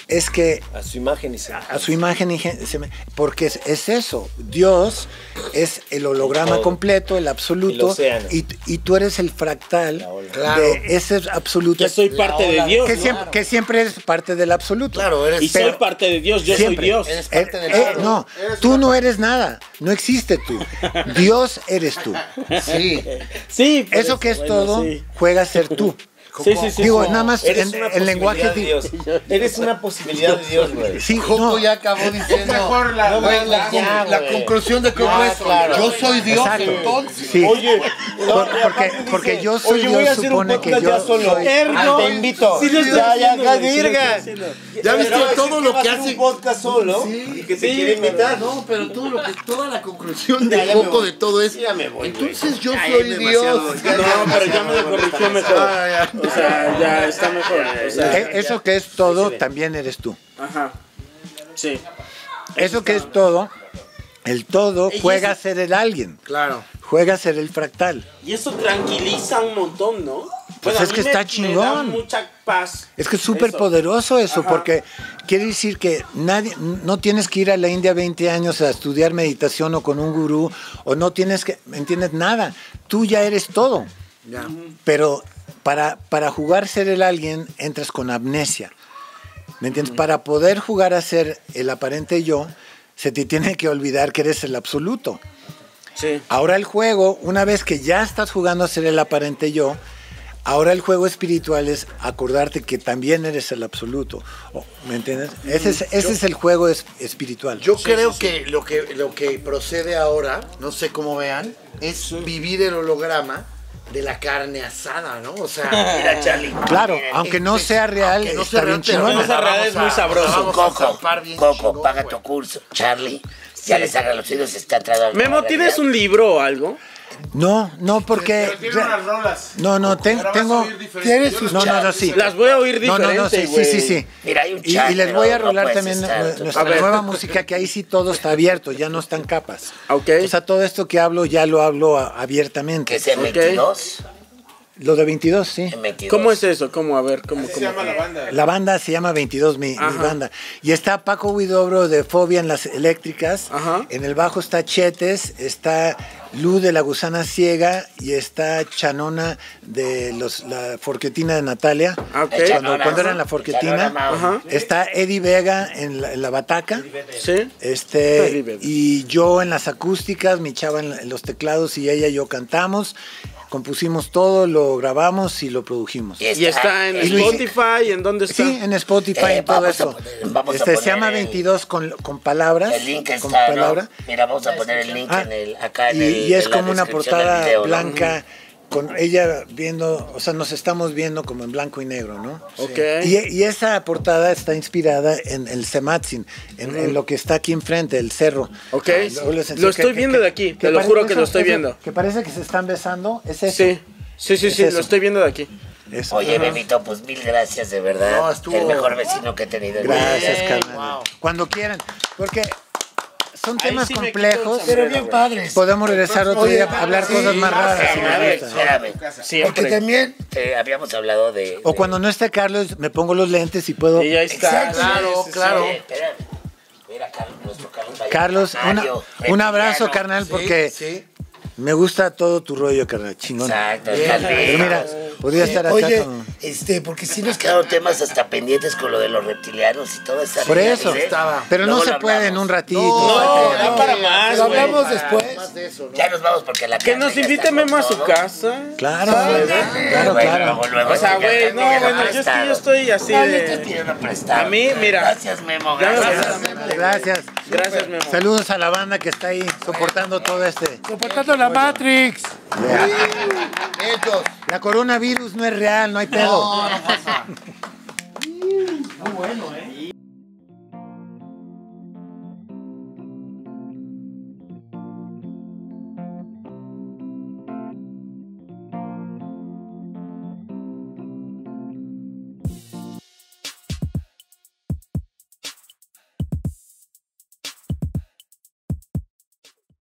Es que A su imagen y se- a su imagen y gen- seme- porque es, es eso. Dios es el holograma Todo. completo, el absoluto, y, y tú eres el fractal. Claro. de ese absoluto. Yo soy parte de. Dios. que, ¿no? siempre, que siempre eres parte del absoluto. Claro, eres Y soy parte de Dios, yo Siempre. soy Dios. Eres Eh, parte del eh, no, tú no eres nada, no existe tú. *laughs* Dios eres tú. Sí. Sí, por Eso que es bueno, todo, sí. juega a ser tú. Sí, sí, sí. Digo, nada más Eres en, una en lenguaje. de Dios. Eres una posibilidad de Dios, güey. Sí, Coco no, ya acabó diciendo. mejor la- No, la- güey, la, ya, la güey. conclusión de Coco Ah, es: claro. Yo soy Dios, Exacto. entonces. sí. Oye, Por- porque, porque yo soy oye, voy a Dios, un que yo ya solo. soy- Ergo, Ah, te invito. Sí Ya, ya, ya, sí. ¿Ya viste todo lo que hace? un podcast solo y que te Sí, quiere invitar. No, pero todo lo que, toda la conclusión de voy. de todo es. Ya me voy. Entonces yo Ya, soy Dios. *laughs* ya, No, pero ya me lo corrigió mejor. Ah, ya. O sea, ya está mejor. O sea, Eh, Eso que es todo, también eres tú. ajá. Sí. Eso que es todo, el todo Y juega a ser el alguien, Claro. juega a ser el fractal. Y eso tranquiliza un montón, ¿no? Pues es que me- está chingón. mucha paz. Es que es súper poderoso eso, Ajá. porque quiere decir que nadie, no tienes que ir a la India 20 años a estudiar meditación o con un gurú, o no tienes que, ¿me entiendes? Nada. Tú ya eres todo. Ya. Pero para, para jugar ser el alguien, entras con amnesia. ¿Me entiendes? Para poder jugar a ser el aparente yo, se te tiene que olvidar que eres el absoluto. Sí. Ahora el juego, una vez que ya estás jugando a ser el aparente yo, ahora el juego espiritual es acordarte que también eres el absoluto. O- ¿Me entiendes? Ese es, ese es el juego es- espiritual. Yo creo que lo que lo que procede ahora, no sé cómo vean, es vivir el holograma de la carne asada, ¿no? O sea, *laughs* Mira, Charlie. claro, aunque no sea real, aunque no está sea bien real, pero chingón. no sea real, es muy sabroso. Coco, Coco, chingón, paga tu curso. Charlie, ya les haga los oídos, está entrando. Memo, ¿tienes un libro o algo? No, no, porque... Pero tiene unas rolas. No, no, ten- tengo... oír diferente. ¿Tienes Yo sus... No, no, no, sí. Las voy a oír No, diferente, no, no, sí, sí, güey. sí, sí. Mira, hay un chat, y les voy a no rolar también estar, nuestra nueva música, que ahí sí todo está abierto, ya no están capas. Ok. O sea, todo esto que hablo ya lo hablo abiertamente. Que es el 22. Lo de 22, sí. el 22. ¿Cómo es eso? ¿Cómo? A ver, ¿cómo? Así se cómo? llama la banda. La banda se llama 22, mi, banda. Y está Paco Huidobro de Fobia en las eléctricas. Ajá. En el bajo está Chetes, está Lu de la Gusana Ciega y está Chanona de los, la Forquetina de Natalia. Ah, ok. Cuando, cuando era en la Forquetina. Ajá. Está Eddie Vega en la, en la bataca. Sí. Eddie Este, Vega. y yo en las acústicas, mi chava en, la- en los teclados y ella y yo cantamos. Compusimos todo, lo grabamos y lo produjimos. Y Y está en Y Spotify, ¿en dónde está? Sí, en Spotify Eh, y todo a eso. poner- vamos a este, se llama el- 22 con, con palabras. El link con está, ¿no? palabra. Mira, vamos a poner el link Ah, en el, acá en y, el y es en como una portada video, ¿no? blanca con ella viendo, o sea, nos estamos viendo como en blanco y negro, ¿no? Ok. Y, y esa portada está inspirada en el Sematzin, en, en lo que está aquí enfrente, el cerro. Ok. Lo estoy viendo de aquí, te lo juro que eso- lo estoy eso- viendo. Que parece que se están besando, es eso. Sí. Sí, sí, Es sí, lo estoy viendo de aquí. Eso. Oye, Memito, pues mil gracias, de verdad. No, estuvo- El mejor vecino que he tenido en mi Gracias, carnal. Cuando quieran. Porque son Ahí temas sí complejos. Pero bien padres. Podemos regresar otro día a hablar sí, cosas más raras. Espérame. Porque también, Eh, habíamos hablado de. O de- cuando no esté Carlos, me pongo los lentes y puedo. Y ahí está. Exacto. Claro, Sí, sí, sí. claro. Espérame. Mira, Carlos, nuestro Carlos. Carlos, una- un abrazo, carnal, porque Sí. Me gusta todo tu rollo, carnal. Chingón. Exacto, Bien. Pero mira, podría estar acá oye, con- este, porque si Sí nos quedaron temas hasta pendientes con lo de los reptilianos y todo esta Por eso. Estaba. Pero no se puede en un ratito. No, Fíjate. da para más, lo güey. hablamos después. Más de eso, ¿no? Ya nos vamos porque la Que nos invite está Memo a su casa. Claro, claro, claro. luego, luego, O sea, güey, no, bueno, yo es que yo estoy así No, de. pidiendo prestado. A mí, mira. Gracias, Memo. Gracias, Gracias. Memo. Gracias. Gracias, Memo. Saludos a la banda que está ahí soportando todo este. Soportando la Matrix. Ellos. La coronavirus no es real, no hay pedo. No, no pasa. Muy bueno, ¿eh?